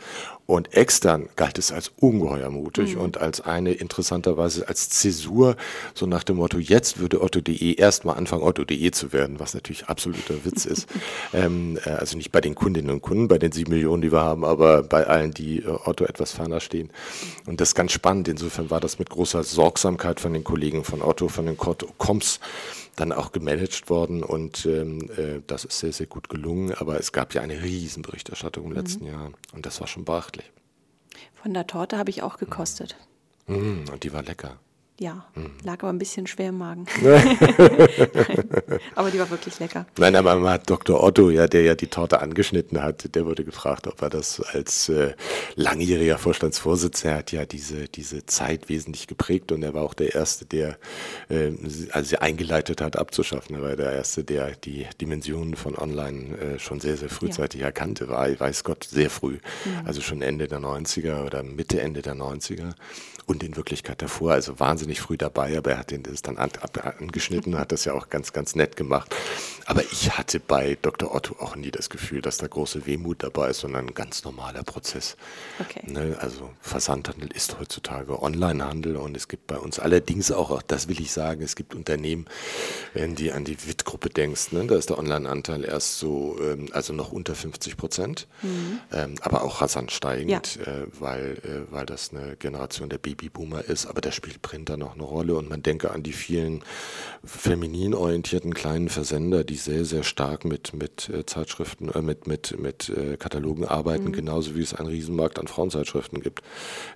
Und extern galt es als ungeheuer mutig mhm. und als eine interessanterweise als Zäsur, so nach dem Motto, jetzt würde Otto.de erstmal anfangen, Otto.de zu werden, was natürlich absoluter Witz ist. ähm, äh, also nicht bei den Kundinnen und Kunden, bei den sieben Millionen, die wir haben, aber bei allen, die äh, Otto etwas ferner stehen. Und das ist ganz spannend. Insofern war das mit großer Sorgsamkeit von den Kollegen von Otto, von den Koms dann auch gemanagt worden und ähm, äh, das ist sehr, sehr gut gelungen. Aber es gab ja eine Riesenberichterstattung im mhm. letzten Jahr und das war schon beachtlich. Von der Torte habe ich auch gekostet. Mhm, und die war lecker. Ja, mhm. lag aber ein bisschen schwer im Magen. aber die war wirklich lecker. Nein, aber man hat Dr. Otto, ja, der ja die Torte angeschnitten hat, der wurde gefragt, ob er das als äh, langjähriger Vorstandsvorsitzender hat ja diese, diese Zeit wesentlich geprägt und er war auch der Erste, der äh, also sie eingeleitet hat, abzuschaffen. Er war der Erste, der die Dimensionen von Online äh, schon sehr, sehr frühzeitig ja. erkannte, war, weiß Gott, sehr früh. Mhm. Also schon Ende der 90er oder Mitte, Ende der 90er und in Wirklichkeit davor, also wahnsinnig früh dabei, aber er hat den das dann an, angeschnitten, hat das ja auch ganz, ganz nett gemacht. Aber ich hatte bei Dr. Otto auch nie das Gefühl, dass da große Wehmut dabei ist, sondern ein ganz normaler Prozess. Okay. Ne, also Versandhandel ist heutzutage Onlinehandel und es gibt bei uns allerdings auch, auch das will ich sagen, es gibt Unternehmen, wenn du an die WIT-Gruppe denkst, ne, da ist der Online-Anteil erst so, ähm, also noch unter 50 Prozent, mhm. ähm, aber auch rasant steigend, ja. äh, weil, äh, weil das eine Generation der Baby Babyboomer ist, aber da spielt Printer noch eine Rolle und man denke an die vielen feminin orientierten kleinen Versender, die sehr, sehr stark mit, mit äh, Zeitschriften, äh, mit, mit, mit äh, Katalogen arbeiten, mhm. genauso wie es einen Riesenmarkt an Frauenzeitschriften gibt.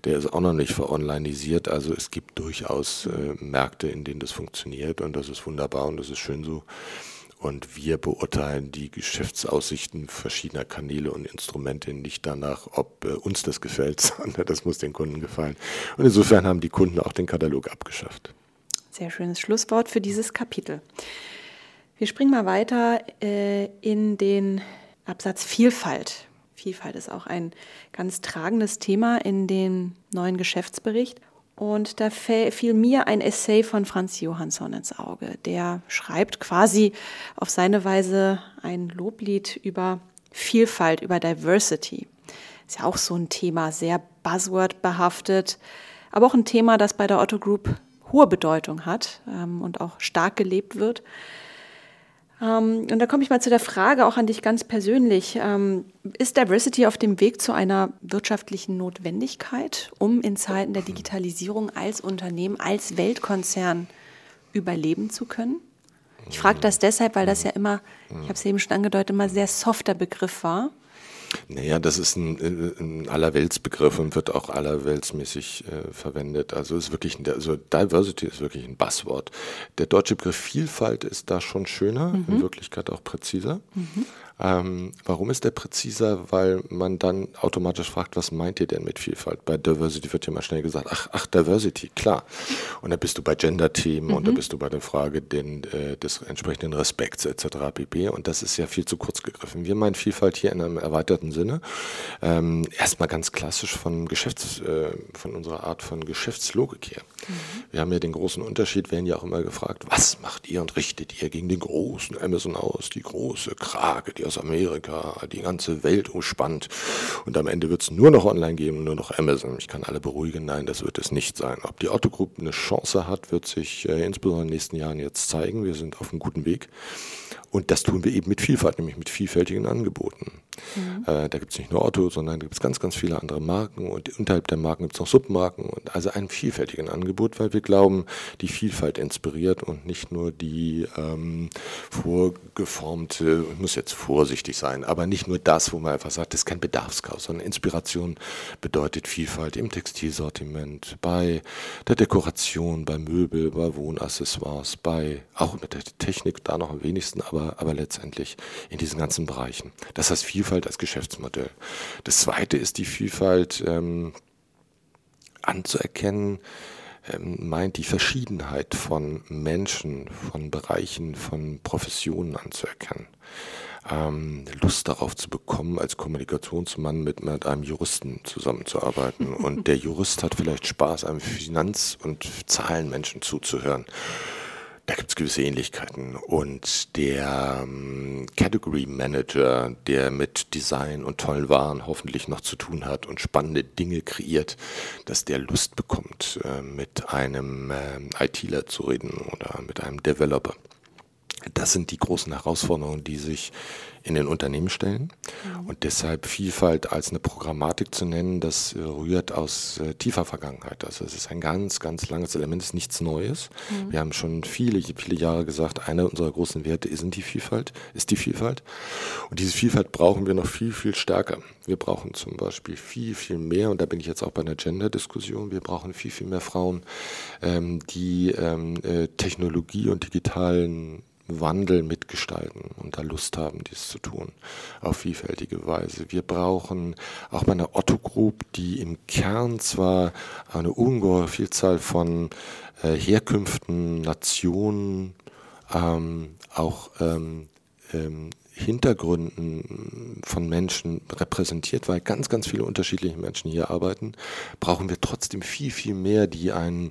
Der ist auch noch nicht veronlinisiert, also es gibt durchaus äh, Märkte, in denen das funktioniert und das ist wunderbar und das ist schön so. Und wir beurteilen die Geschäftsaussichten verschiedener Kanäle und Instrumente nicht danach, ob äh, uns das gefällt, sondern das muss den Kunden gefallen. Und insofern haben die Kunden auch den Katalog abgeschafft. Sehr schönes Schlusswort für dieses Kapitel. Wir springen mal weiter äh, in den Absatz Vielfalt. Vielfalt ist auch ein ganz tragendes Thema in dem neuen Geschäftsbericht. Und da fiel mir ein Essay von Franz Johansson ins Auge. Der schreibt quasi auf seine Weise ein Loblied über Vielfalt, über Diversity. Ist ja auch so ein Thema, sehr buzzword behaftet, aber auch ein Thema, das bei der Otto Group hohe Bedeutung hat ähm, und auch stark gelebt wird. Ähm, und da komme ich mal zu der Frage auch an dich ganz persönlich. Ähm, ist Diversity auf dem Weg zu einer wirtschaftlichen Notwendigkeit, um in Zeiten der Digitalisierung als Unternehmen, als Weltkonzern überleben zu können? Ich frage das deshalb, weil das ja immer, ich habe es eben schon angedeutet, immer sehr softer Begriff war. Naja, das ist ein, äh, ein Allerweltsbegriff und wird auch allerweltsmäßig äh, verwendet. Also ist wirklich, ein, also Diversity ist wirklich ein Buzzword. Der deutsche Begriff Vielfalt ist da schon schöner, mhm. in Wirklichkeit auch präziser. Mhm. Ähm, warum ist der präziser? Weil man dann automatisch fragt, was meint ihr denn mit Vielfalt? Bei Diversity wird ja mal schnell gesagt, ach, ach Diversity, klar. Und da bist du bei Gender-Themen mhm. und da mhm. bist du bei der Frage den, äh, des entsprechenden Respekts etc. pp. Und das ist ja viel zu kurz gegriffen. Wir meinen Vielfalt hier in einem erweiterten Sinne. Ähm, erstmal ganz klassisch von Geschäfts, äh, von unserer Art von Geschäftslogik her. Mhm. Wir haben ja den großen Unterschied, werden ja auch immer gefragt, was macht ihr und richtet ihr gegen den großen Amazon aus, die große Krake, die aus Amerika die ganze Welt umspannt. Und am Ende wird es nur noch online geben, nur noch Amazon. Ich kann alle beruhigen, nein, das wird es nicht sein. Ob die Otto Group eine Chance hat, wird sich äh, insbesondere in den nächsten Jahren jetzt zeigen. Wir sind auf einem guten Weg. Und das tun wir eben mit Vielfalt, nämlich mit vielfältigen Angeboten. Mhm. Äh, da gibt es nicht nur Otto, sondern da gibt es ganz, ganz viele andere Marken und unterhalb der Marken gibt es noch Submarken und also ein vielfältigen Angebot, weil wir glauben, die Vielfalt inspiriert und nicht nur die ähm, vorgeformte, ich muss jetzt vorsichtig sein, aber nicht nur das, wo man einfach sagt, das ist kein Bedarfskauf, sondern Inspiration bedeutet Vielfalt im Textilsortiment, bei der Dekoration, bei Möbel, bei Wohnaccessoires, bei auch mit der Technik da noch am wenigsten, aber, aber letztendlich in diesen ganzen Bereichen. Das heißt Vielfalt Vielfalt als Geschäftsmodell. Das zweite ist die Vielfalt ähm, anzuerkennen, ähm, meint die Verschiedenheit von Menschen, von Bereichen, von Professionen anzuerkennen. Ähm, Lust darauf zu bekommen, als Kommunikationsmann mit, mit einem Juristen zusammenzuarbeiten. Und der Jurist hat vielleicht Spaß, einem Finanz- und Zahlenmenschen zuzuhören. Da gibt es gewisse Ähnlichkeiten. Und der ähm, Category Manager, der mit Design und tollen Waren hoffentlich noch zu tun hat und spannende Dinge kreiert, dass der Lust bekommt, äh, mit einem äh, ITler zu reden oder mit einem Developer. Das sind die großen Herausforderungen, die sich in den Unternehmen stellen. Mhm. Und deshalb Vielfalt als eine Programmatik zu nennen, das rührt aus äh, tiefer Vergangenheit. Also es ist ein ganz, ganz langes Element, es ist nichts Neues. Mhm. Wir haben schon viele, viele Jahre gesagt, einer unserer großen Werte ist die Vielfalt, ist die Vielfalt. Und diese Vielfalt brauchen wir noch viel, viel stärker. Wir brauchen zum Beispiel viel, viel mehr, und da bin ich jetzt auch bei einer Gender-Diskussion, wir brauchen viel, viel mehr Frauen, ähm, die ähm, äh, Technologie und digitalen Wandel mitgestalten und da Lust haben, dies zu tun, auf vielfältige Weise. Wir brauchen auch bei einer Otto Group, die im Kern zwar eine ungeheure Vielzahl von äh, Herkünften, Nationen, ähm, auch ähm, ähm, Hintergründen von Menschen repräsentiert, weil ganz, ganz viele unterschiedliche Menschen hier arbeiten, brauchen wir trotzdem viel, viel mehr, die einen,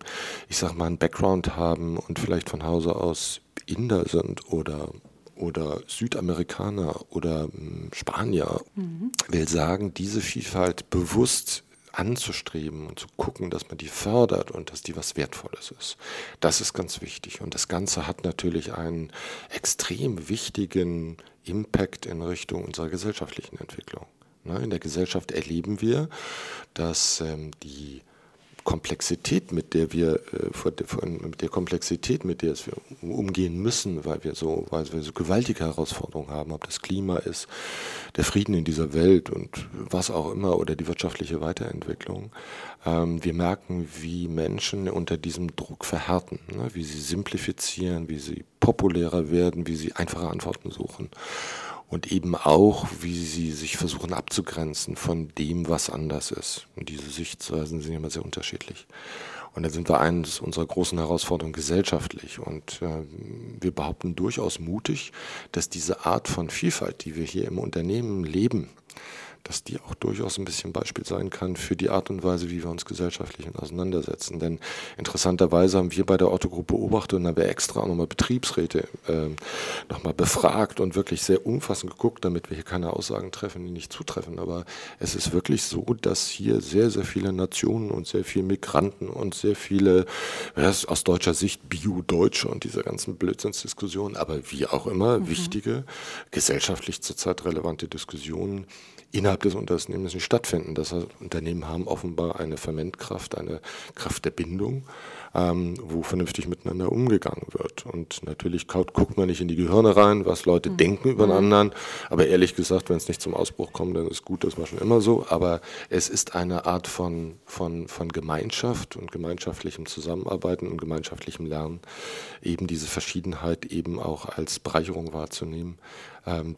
ich sag mal, einen Background haben und vielleicht von Hause aus Inder sind oder, oder Südamerikaner oder hm, Spanier, mhm. will sagen, diese Vielfalt bewusst anzustreben und zu gucken, dass man die fördert und dass die was Wertvolles ist. Das ist ganz wichtig. Und das Ganze hat natürlich einen extrem wichtigen Impact in Richtung unserer gesellschaftlichen Entwicklung. Ne, in der Gesellschaft erleben wir, dass ähm, die Komplexität, mit der wir äh, mit der Komplexität, mit der wir umgehen müssen, weil wir so, weil wir so gewaltige Herausforderungen haben, ob das Klima ist, der Frieden in dieser Welt und was auch immer oder die wirtschaftliche Weiterentwicklung. Ähm, wir merken, wie Menschen unter diesem Druck verhärten, ne? wie sie simplifizieren, wie sie populärer werden, wie sie einfache Antworten suchen und eben auch, wie sie sich versuchen abzugrenzen von dem, was anders ist. Und diese Sichtweisen sind immer sehr unterschiedlich. Und dann sind wir eines unserer großen Herausforderungen gesellschaftlich. Und äh, wir behaupten durchaus mutig, dass diese Art von Vielfalt, die wir hier im Unternehmen leben, dass die auch durchaus ein bisschen Beispiel sein kann für die Art und Weise, wie wir uns gesellschaftlich auseinandersetzen. Denn interessanterweise haben wir bei der Otto-Gruppe beobachtet und haben wir extra auch nochmal Betriebsräte äh, nochmal befragt und wirklich sehr umfassend geguckt, damit wir hier keine Aussagen treffen, die nicht zutreffen. Aber es ist wirklich so, dass hier sehr, sehr viele Nationen und sehr viele Migranten und sehr viele, ja, aus deutscher Sicht Bio-Deutsche und diese ganzen Blödsinnsdiskussionen, aber wie auch immer, mhm. wichtige, gesellschaftlich zurzeit relevante Diskussionen innerhalb des Unternehmens nicht stattfinden. Das heißt, Unternehmen haben offenbar eine Fermentkraft, eine Kraft der Bindung ähm, wo vernünftig miteinander umgegangen wird. Und natürlich guckt man nicht in die Gehirne rein, was Leute mhm. denken über einen mhm. anderen. Aber ehrlich gesagt, wenn es nicht zum Ausbruch kommt, dann ist gut, das war schon immer so. Aber es ist eine Art von, von, von Gemeinschaft und gemeinschaftlichem Zusammenarbeiten und gemeinschaftlichem Lernen, eben diese Verschiedenheit eben auch als Bereicherung wahrzunehmen,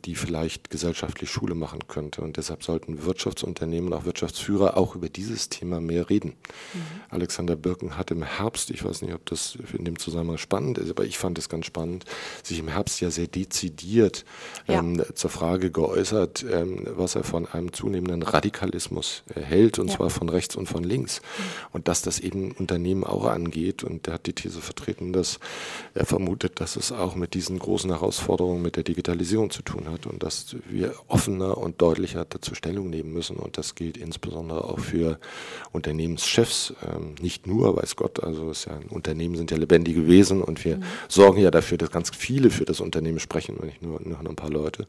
die vielleicht gesellschaftlich Schule machen könnte. Und deshalb sollten Wirtschaftsunternehmen, auch Wirtschaftsführer auch über dieses Thema mehr reden. Mhm. Alexander Birken hat im Herbst Herbst, ich weiß nicht, ob das in dem Zusammenhang spannend ist, aber ich fand es ganz spannend, sich im Herbst ja sehr dezidiert ja. Ähm, zur Frage geäußert, ähm, was er von einem zunehmenden Radikalismus hält, und ja. zwar von rechts und von links. Mhm. Und dass das eben Unternehmen auch angeht. Und er hat die These vertreten, dass er vermutet, dass es auch mit diesen großen Herausforderungen mit der Digitalisierung zu tun hat und dass wir offener und deutlicher dazu Stellung nehmen müssen. Und das gilt insbesondere auch für Unternehmenschefs, ähm, nicht nur, weiß Gott, also ist ja ein Unternehmen sind ja lebendige Wesen und wir mhm. sorgen ja dafür, dass ganz viele für das Unternehmen sprechen und nicht nur, nur ein paar Leute.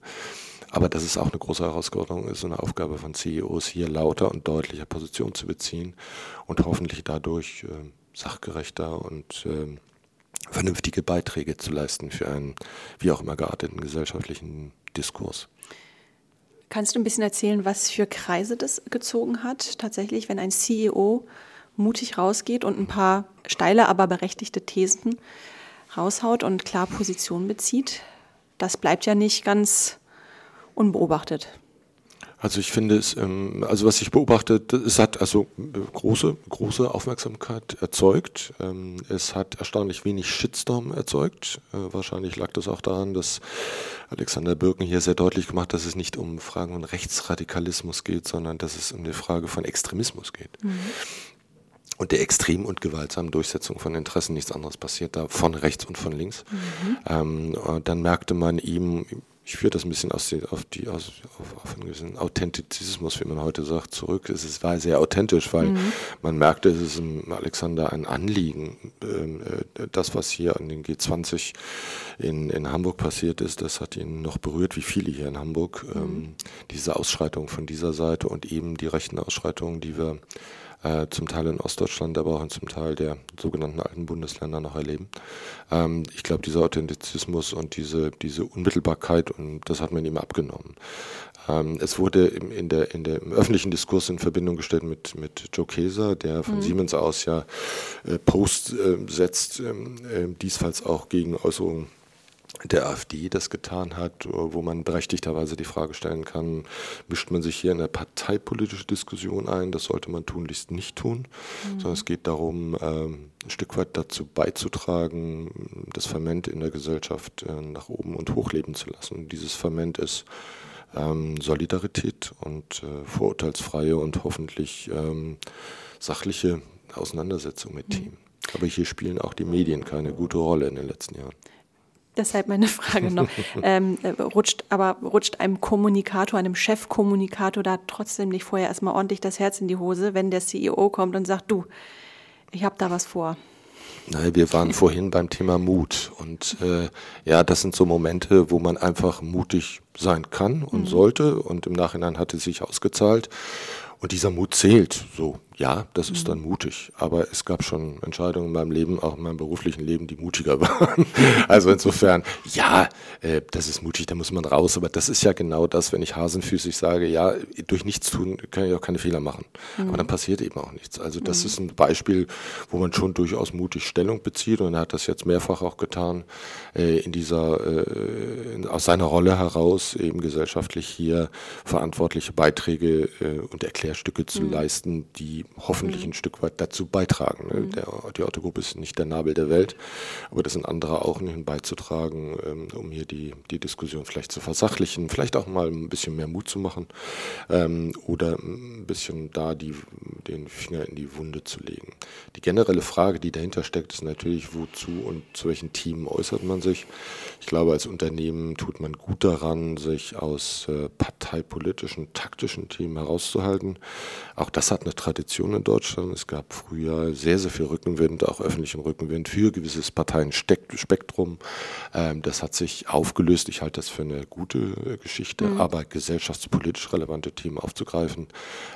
Aber dass es auch eine große Herausforderung ist, eine Aufgabe von CEOs hier lauter und deutlicher Position zu beziehen und hoffentlich dadurch äh, sachgerechter und äh, vernünftige Beiträge zu leisten für einen wie auch immer gearteten gesellschaftlichen Diskurs. Kannst du ein bisschen erzählen, was für Kreise das gezogen hat, tatsächlich, wenn ein CEO mutig rausgeht und ein paar steile, aber berechtigte Thesen raushaut und klar Position bezieht. Das bleibt ja nicht ganz unbeobachtet. Also ich finde es, ähm, also was ich beobachte, es hat also große, große Aufmerksamkeit erzeugt. Ähm, es hat erstaunlich wenig Shitstorm erzeugt. Äh, wahrscheinlich lag das auch daran, dass Alexander Birken hier sehr deutlich gemacht, hat, dass es nicht um Fragen von Rechtsradikalismus geht, sondern dass es um eine Frage von Extremismus geht. Mhm und der extremen und gewaltsamen Durchsetzung von Interessen nichts anderes passiert da von rechts und von links. Mhm. Ähm, dann merkte man ihm, ich führe das ein bisschen aus die, auf, die, aus, auf, auf einen gewissen Authentizismus, wie man heute sagt, zurück. Es war sehr authentisch, weil mhm. man merkte, es ist Alexander ein Anliegen. Ähm, äh, das, was hier an den G20 in, in Hamburg passiert ist, das hat ihn noch berührt, wie viele hier in Hamburg. Mhm. Ähm, diese Ausschreitungen von dieser Seite und eben die rechten Ausschreitungen, die wir äh, zum Teil in Ostdeutschland, aber auch in zum Teil der sogenannten alten Bundesländer noch erleben. Ähm, ich glaube, dieser Authentizismus und diese, diese Unmittelbarkeit, und das hat man ihm abgenommen. Ähm, es wurde im, in der, in der, im öffentlichen Diskurs in Verbindung gestellt mit, mit Joe Keser, der von mhm. Siemens aus ja äh, Post äh, setzt, ähm, äh, diesfalls auch gegen Äußerungen der AfD das getan hat, wo man berechtigterweise die Frage stellen kann, mischt man sich hier in eine parteipolitische Diskussion ein? Das sollte man tunlichst nicht tun, mhm. sondern es geht darum, ähm, ein Stück weit dazu beizutragen, das Ferment in der Gesellschaft äh, nach oben und hochleben zu lassen. Und dieses Ferment ist ähm, Solidarität und äh, vorurteilsfreie und hoffentlich ähm, sachliche Auseinandersetzung mit mhm. Themen. Aber hier spielen auch die Medien keine gute Rolle in den letzten Jahren. Deshalb meine Frage noch. ähm, äh, rutscht, aber rutscht einem Kommunikator, einem Chefkommunikator da trotzdem nicht vorher erstmal ordentlich das Herz in die Hose, wenn der CEO kommt und sagt, du, ich habe da was vor? Nein, wir waren vorhin beim Thema Mut. Und äh, ja, das sind so Momente, wo man einfach mutig sein kann und mhm. sollte. Und im Nachhinein hat es sich ausgezahlt. Und dieser Mut zählt so ja, das ist dann mhm. mutig. Aber es gab schon Entscheidungen in meinem Leben, auch in meinem beruflichen Leben, die mutiger waren. also insofern, ja, äh, das ist mutig, da muss man raus. Aber das ist ja genau das, wenn ich hasenfüßig sage, ja, durch nichts tun kann ich auch keine Fehler machen. Mhm. Aber dann passiert eben auch nichts. Also das mhm. ist ein Beispiel, wo man schon durchaus mutig Stellung bezieht. Und er hat das jetzt mehrfach auch getan, äh, in dieser, äh, in, aus seiner Rolle heraus, eben gesellschaftlich hier verantwortliche Beiträge äh, und Erklärstücke zu mhm. leisten, die die hoffentlich mhm. ein Stück weit dazu beitragen. Ne? Mhm. Der, die Autogruppe ist nicht der Nabel der Welt, aber das sind andere auch hin beizutragen, ähm, um hier die, die Diskussion vielleicht zu versachlichen, vielleicht auch mal ein bisschen mehr Mut zu machen ähm, oder ein bisschen da die, den Finger in die Wunde zu legen. Die generelle Frage, die dahinter steckt, ist natürlich, wozu und zu welchen Teams äußert man sich. Ich glaube, als Unternehmen tut man gut daran, sich aus äh, parteipolitischen, taktischen Themen herauszuhalten. Auch das hat eine Tradition in Deutschland. Es gab früher sehr, sehr viel Rückenwind, auch öffentlichen Rückenwind für gewisses Parteienspektrum. Ähm, das hat sich aufgelöst. Ich halte das für eine gute äh, Geschichte, mhm. aber gesellschaftspolitisch relevante Themen aufzugreifen,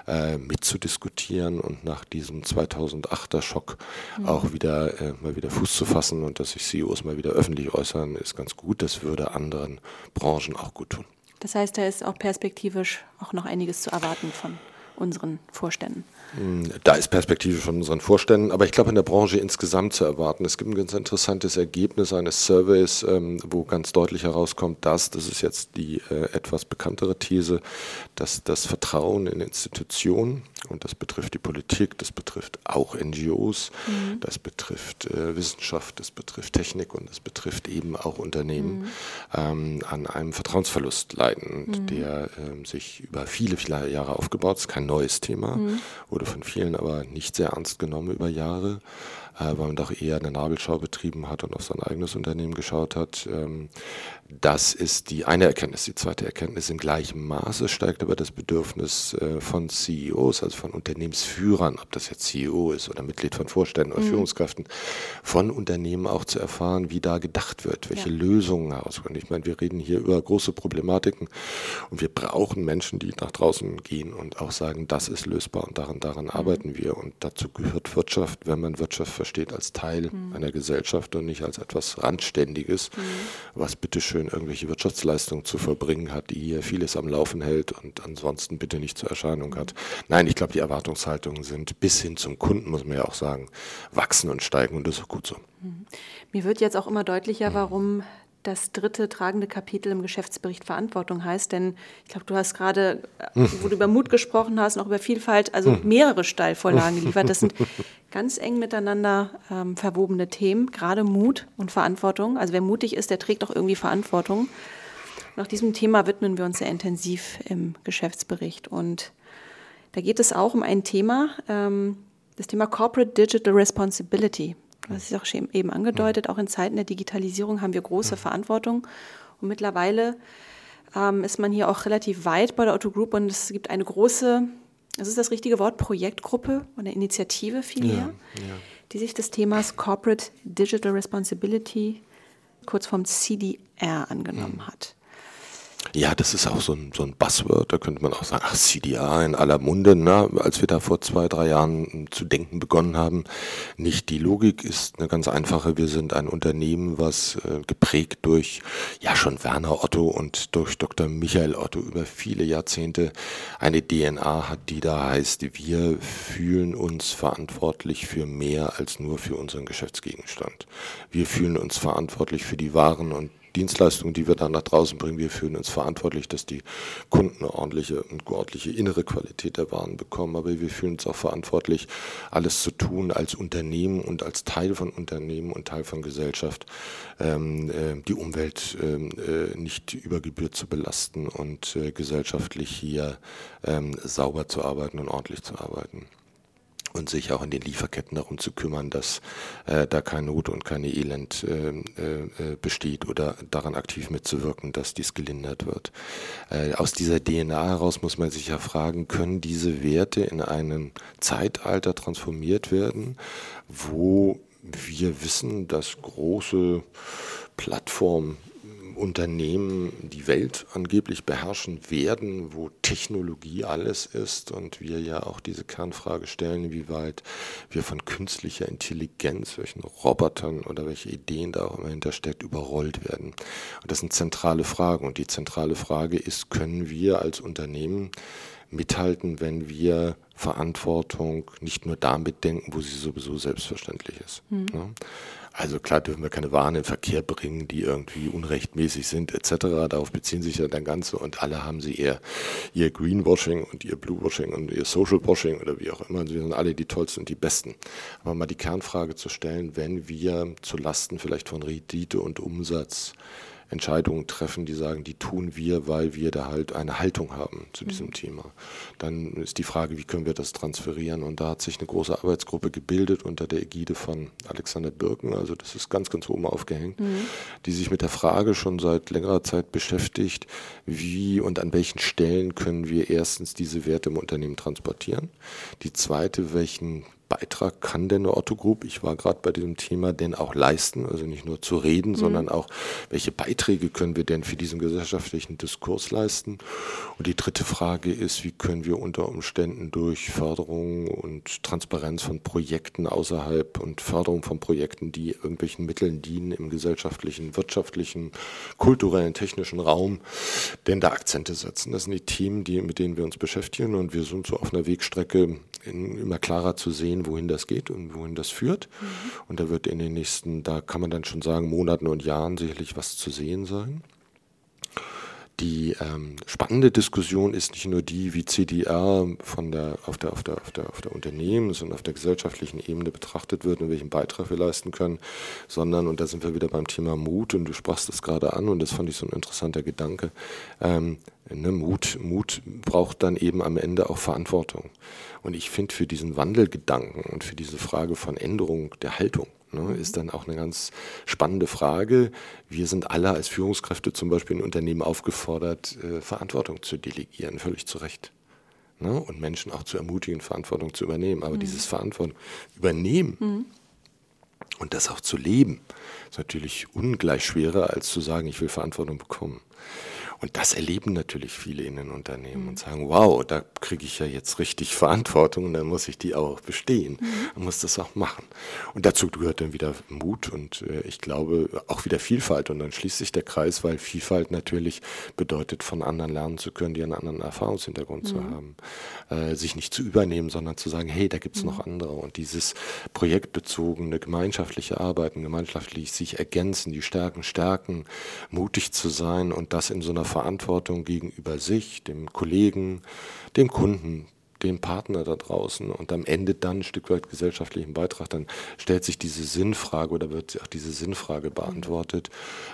äh, mitzudiskutieren und nach diesem 2008er Schock mhm. auch wieder äh, mal wieder Fuß zu fassen und dass sich CEOs mal wieder öffentlich äußern, ist ganz gut. Das würde anderen Branchen auch gut tun. Das heißt, da ist auch perspektivisch auch noch einiges zu erwarten von unseren Vorständen. Da ist Perspektive von unseren Vorständen, aber ich glaube in der Branche insgesamt zu erwarten. Es gibt ein ganz interessantes Ergebnis eines Surveys, ähm, wo ganz deutlich herauskommt, dass, das ist jetzt die äh, etwas bekanntere These, dass das Vertrauen in Institutionen, und das betrifft die Politik, das betrifft auch NGOs, mhm. das betrifft äh, Wissenschaft, das betrifft Technik und das betrifft eben auch Unternehmen, mhm. ähm, an einem Vertrauensverlust leiden, mhm. der ähm, sich über viele, viele Jahre aufgebaut ist, kein neues Thema, mhm. Wurde von vielen aber nicht sehr ernst genommen über Jahre äh, weil man doch eher eine Nabelschau betrieben hat und auf sein eigenes Unternehmen geschaut hat. Das ist die eine Erkenntnis. Die zweite Erkenntnis in gleichem Maße steigt aber das Bedürfnis äh, von CEOs, also von Unternehmensführern, ob das jetzt CEO ist oder Mitglied von Vorständen oder mhm. Führungskräften, von Unternehmen auch zu erfahren, wie da gedacht wird, welche ja. Lösungen herauskommen. Ich meine, wir reden hier über große Problematiken und wir brauchen Menschen, die nach draußen gehen und auch sagen, das ist lösbar und daran, daran mhm. arbeiten wir. Und dazu gehört Wirtschaft, wenn man Wirtschaft versteht versteht als Teil mhm. einer Gesellschaft und nicht als etwas Randständiges, mhm. was bitteschön irgendwelche Wirtschaftsleistungen zu verbringen hat, die hier vieles am Laufen hält und ansonsten bitte nicht zur Erscheinung hat. Nein, ich glaube, die Erwartungshaltungen sind bis hin zum Kunden, muss man ja auch sagen, wachsen und steigen und das ist auch gut so. Mhm. Mir wird jetzt auch immer deutlicher, mhm. warum das dritte tragende Kapitel im Geschäftsbericht Verantwortung heißt. Denn ich glaube, du hast gerade, äh, wo du über Mut gesprochen hast, noch über Vielfalt, also hm. mehrere Steilvorlagen geliefert. Das sind ganz eng miteinander ähm, verwobene Themen, gerade Mut und Verantwortung. Also wer mutig ist, der trägt auch irgendwie Verantwortung. Nach diesem Thema widmen wir uns sehr intensiv im Geschäftsbericht. Und da geht es auch um ein Thema, ähm, das Thema Corporate Digital Responsibility. Hast es auch schon eben angedeutet, auch in Zeiten der Digitalisierung haben wir große Verantwortung. Und mittlerweile ähm, ist man hier auch relativ weit bei der Otto Group und es gibt eine große, das ist das richtige Wort, Projektgruppe oder Initiative vielmehr, ja, ja. die sich des Themas Corporate Digital Responsibility, kurz vom CDR, angenommen mhm. hat. Ja, das ist auch so ein, so ein Buzzword. Da könnte man auch sagen, ach, CDA in aller Munde. Na, als wir da vor zwei, drei Jahren zu denken begonnen haben, nicht die Logik ist eine ganz einfache. Wir sind ein Unternehmen, was äh, geprägt durch, ja, schon Werner Otto und durch Dr. Michael Otto über viele Jahrzehnte eine DNA hat, die da heißt, wir fühlen uns verantwortlich für mehr als nur für unseren Geschäftsgegenstand. Wir fühlen uns verantwortlich für die Waren und Dienstleistungen, die wir dann nach draußen bringen. Wir fühlen uns verantwortlich, dass die Kunden eine ordentliche und ordentliche innere Qualität der Waren bekommen. Aber wir fühlen uns auch verantwortlich, alles zu tun als Unternehmen und als Teil von Unternehmen und Teil von Gesellschaft, ähm, äh, die Umwelt ähm, äh, nicht über Gebühr zu belasten und äh, gesellschaftlich hier ähm, sauber zu arbeiten und ordentlich zu arbeiten und sich auch in den Lieferketten darum zu kümmern, dass äh, da kein Not und keine Elend äh, äh, besteht oder daran aktiv mitzuwirken, dass dies gelindert wird. Äh, aus dieser DNA heraus muss man sich ja fragen, können diese Werte in einem Zeitalter transformiert werden, wo wir wissen, dass große Plattformen Unternehmen die Welt angeblich beherrschen werden, wo Technologie alles ist und wir ja auch diese Kernfrage stellen, wie weit wir von künstlicher Intelligenz, welchen Robotern oder welche Ideen da auch immer hintersteckt, überrollt werden. Und das sind zentrale Fragen. Und die zentrale Frage ist, können wir als Unternehmen mithalten, wenn wir Verantwortung nicht nur damit denken, wo sie sowieso selbstverständlich ist. Mhm. Also klar dürfen wir keine Waren in Verkehr bringen, die irgendwie unrechtmäßig sind etc. Darauf beziehen sich ja dann Ganze und alle haben sie eher ihr Greenwashing und ihr Bluewashing und ihr Socialwashing oder wie auch immer. Sie sind alle die tollsten und die besten. Aber mal die Kernfrage zu stellen, wenn wir zu Lasten vielleicht von Rendite und Umsatz Entscheidungen treffen, die sagen, die tun wir, weil wir da halt eine Haltung haben zu diesem mhm. Thema. Dann ist die Frage, wie können wir das transferieren? Und da hat sich eine große Arbeitsgruppe gebildet unter der Ägide von Alexander Birken, also das ist ganz, ganz oben aufgehängt, mhm. die sich mit der Frage schon seit längerer Zeit beschäftigt, wie und an welchen Stellen können wir erstens diese Werte im Unternehmen transportieren. Die zweite, welchen Beitrag kann denn eine Otto Group, ich war gerade bei diesem Thema, denn auch leisten? Also nicht nur zu reden, mhm. sondern auch, welche Beiträge können wir denn für diesen gesellschaftlichen Diskurs leisten? Und die dritte Frage ist, wie können wir unter Umständen durch Förderung und Transparenz von Projekten außerhalb und Förderung von Projekten, die irgendwelchen Mitteln dienen im gesellschaftlichen, wirtschaftlichen, kulturellen, technischen Raum, denn da Akzente setzen? Das sind die Themen, die, mit denen wir uns beschäftigen und wir sind so auf einer Wegstrecke, in, immer klarer zu sehen, wohin das geht und wohin das führt. Mhm. Und da wird in den nächsten, da kann man dann schon sagen, Monaten und Jahren sicherlich was zu sehen sein. Die ähm, spannende Diskussion ist nicht nur die, wie CDR von der, auf, der, auf, der, auf, der, auf der Unternehmens- und auf der gesellschaftlichen Ebene betrachtet wird und welchen Beitrag wir leisten können, sondern, und da sind wir wieder beim Thema Mut, und du sprachst das gerade an, und das fand ich so ein interessanter Gedanke, ähm, ne, Mut, Mut braucht dann eben am Ende auch Verantwortung. Und ich finde für diesen Wandelgedanken und für diese Frage von Änderung der Haltung, ne, ist dann auch eine ganz spannende Frage. Wir sind alle als Führungskräfte zum Beispiel in Unternehmen aufgefordert, äh, Verantwortung zu delegieren, völlig zu Recht. Ne, und Menschen auch zu ermutigen, Verantwortung zu übernehmen. Aber mhm. dieses Verantwortung übernehmen mhm. und das auch zu leben, ist natürlich ungleich schwerer, als zu sagen, ich will Verantwortung bekommen. Und das erleben natürlich viele in den Unternehmen mhm. und sagen, wow, da kriege ich ja jetzt richtig Verantwortung und dann muss ich die auch bestehen. Mhm. Man muss das auch machen. Und dazu gehört dann wieder Mut und äh, ich glaube auch wieder Vielfalt. Und dann schließt sich der Kreis, weil Vielfalt natürlich bedeutet, von anderen lernen zu können, die einen anderen Erfahrungshintergrund mhm. zu haben. Äh, sich nicht zu übernehmen, sondern zu sagen, hey, da gibt es noch mhm. andere. Und dieses projektbezogene, gemeinschaftliche Arbeiten, gemeinschaftlich sich ergänzen, die Stärken stärken, mutig zu sein und das in so einer Verantwortung gegenüber sich, dem Kollegen, dem Kunden, dem Partner da draußen und am Ende dann ein Stück weit gesellschaftlichen Beitrag, dann stellt sich diese Sinnfrage oder wird auch diese Sinnfrage beantwortet,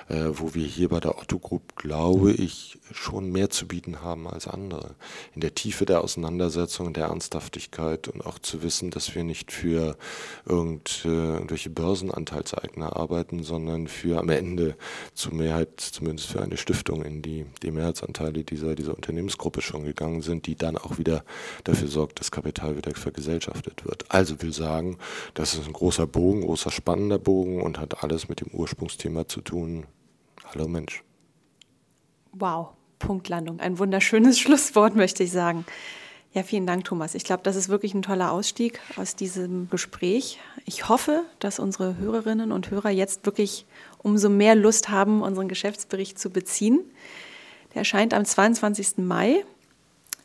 äh, wo wir hier bei der Otto Group, glaube ich, schon mehr zu bieten haben als andere. In der Tiefe der Auseinandersetzung, der Ernsthaftigkeit und auch zu wissen, dass wir nicht für äh, irgendwelche Börsenanteilseigner arbeiten, sondern für am Ende zur Mehrheit, zumindest für eine Stiftung, in die die Mehrheitsanteile dieser, dieser Unternehmensgruppe schon gegangen sind, die dann auch wieder dafür sorgt, dass Kapital wieder vergesellschaftet wird. Also will sagen, das ist ein großer Bogen, großer spannender Bogen und hat alles mit dem Ursprungsthema zu tun. Hallo Mensch. Wow, Punktlandung. Ein wunderschönes Schlusswort, möchte ich sagen. Ja, vielen Dank, Thomas. Ich glaube, das ist wirklich ein toller Ausstieg aus diesem Gespräch. Ich hoffe, dass unsere Hörerinnen und Hörer jetzt wirklich umso mehr Lust haben, unseren Geschäftsbericht zu beziehen. Der erscheint am 22. Mai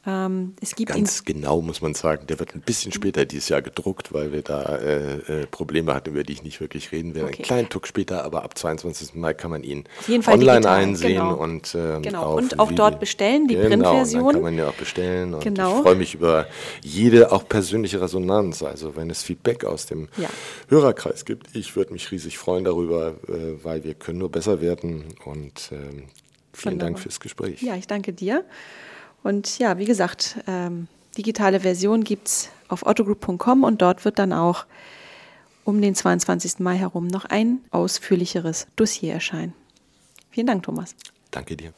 ähm, es gibt Ganz genau muss man sagen, der wird ein bisschen später dieses Jahr gedruckt, weil wir da äh, äh, Probleme hatten, über die ich nicht wirklich reden werde. Okay. Einen kleinen Tuck später, aber ab 22. Mai kann man ihn online digital, einsehen genau. und, ähm, genau. und auch dort bestellen, die genau, Printversion. Dann kann man ja auch bestellen und genau. ich freue mich über jede auch persönliche Resonanz. Also wenn es Feedback aus dem ja. Hörerkreis gibt, ich würde mich riesig freuen darüber, äh, weil wir können nur besser werden und ähm, vielen Wunderbar. Dank fürs Gespräch. Ja, ich danke dir. Und ja, wie gesagt, ähm, digitale Version gibt es auf ottogroup.com und dort wird dann auch um den 22. Mai herum noch ein ausführlicheres Dossier erscheinen. Vielen Dank, Thomas. Danke dir.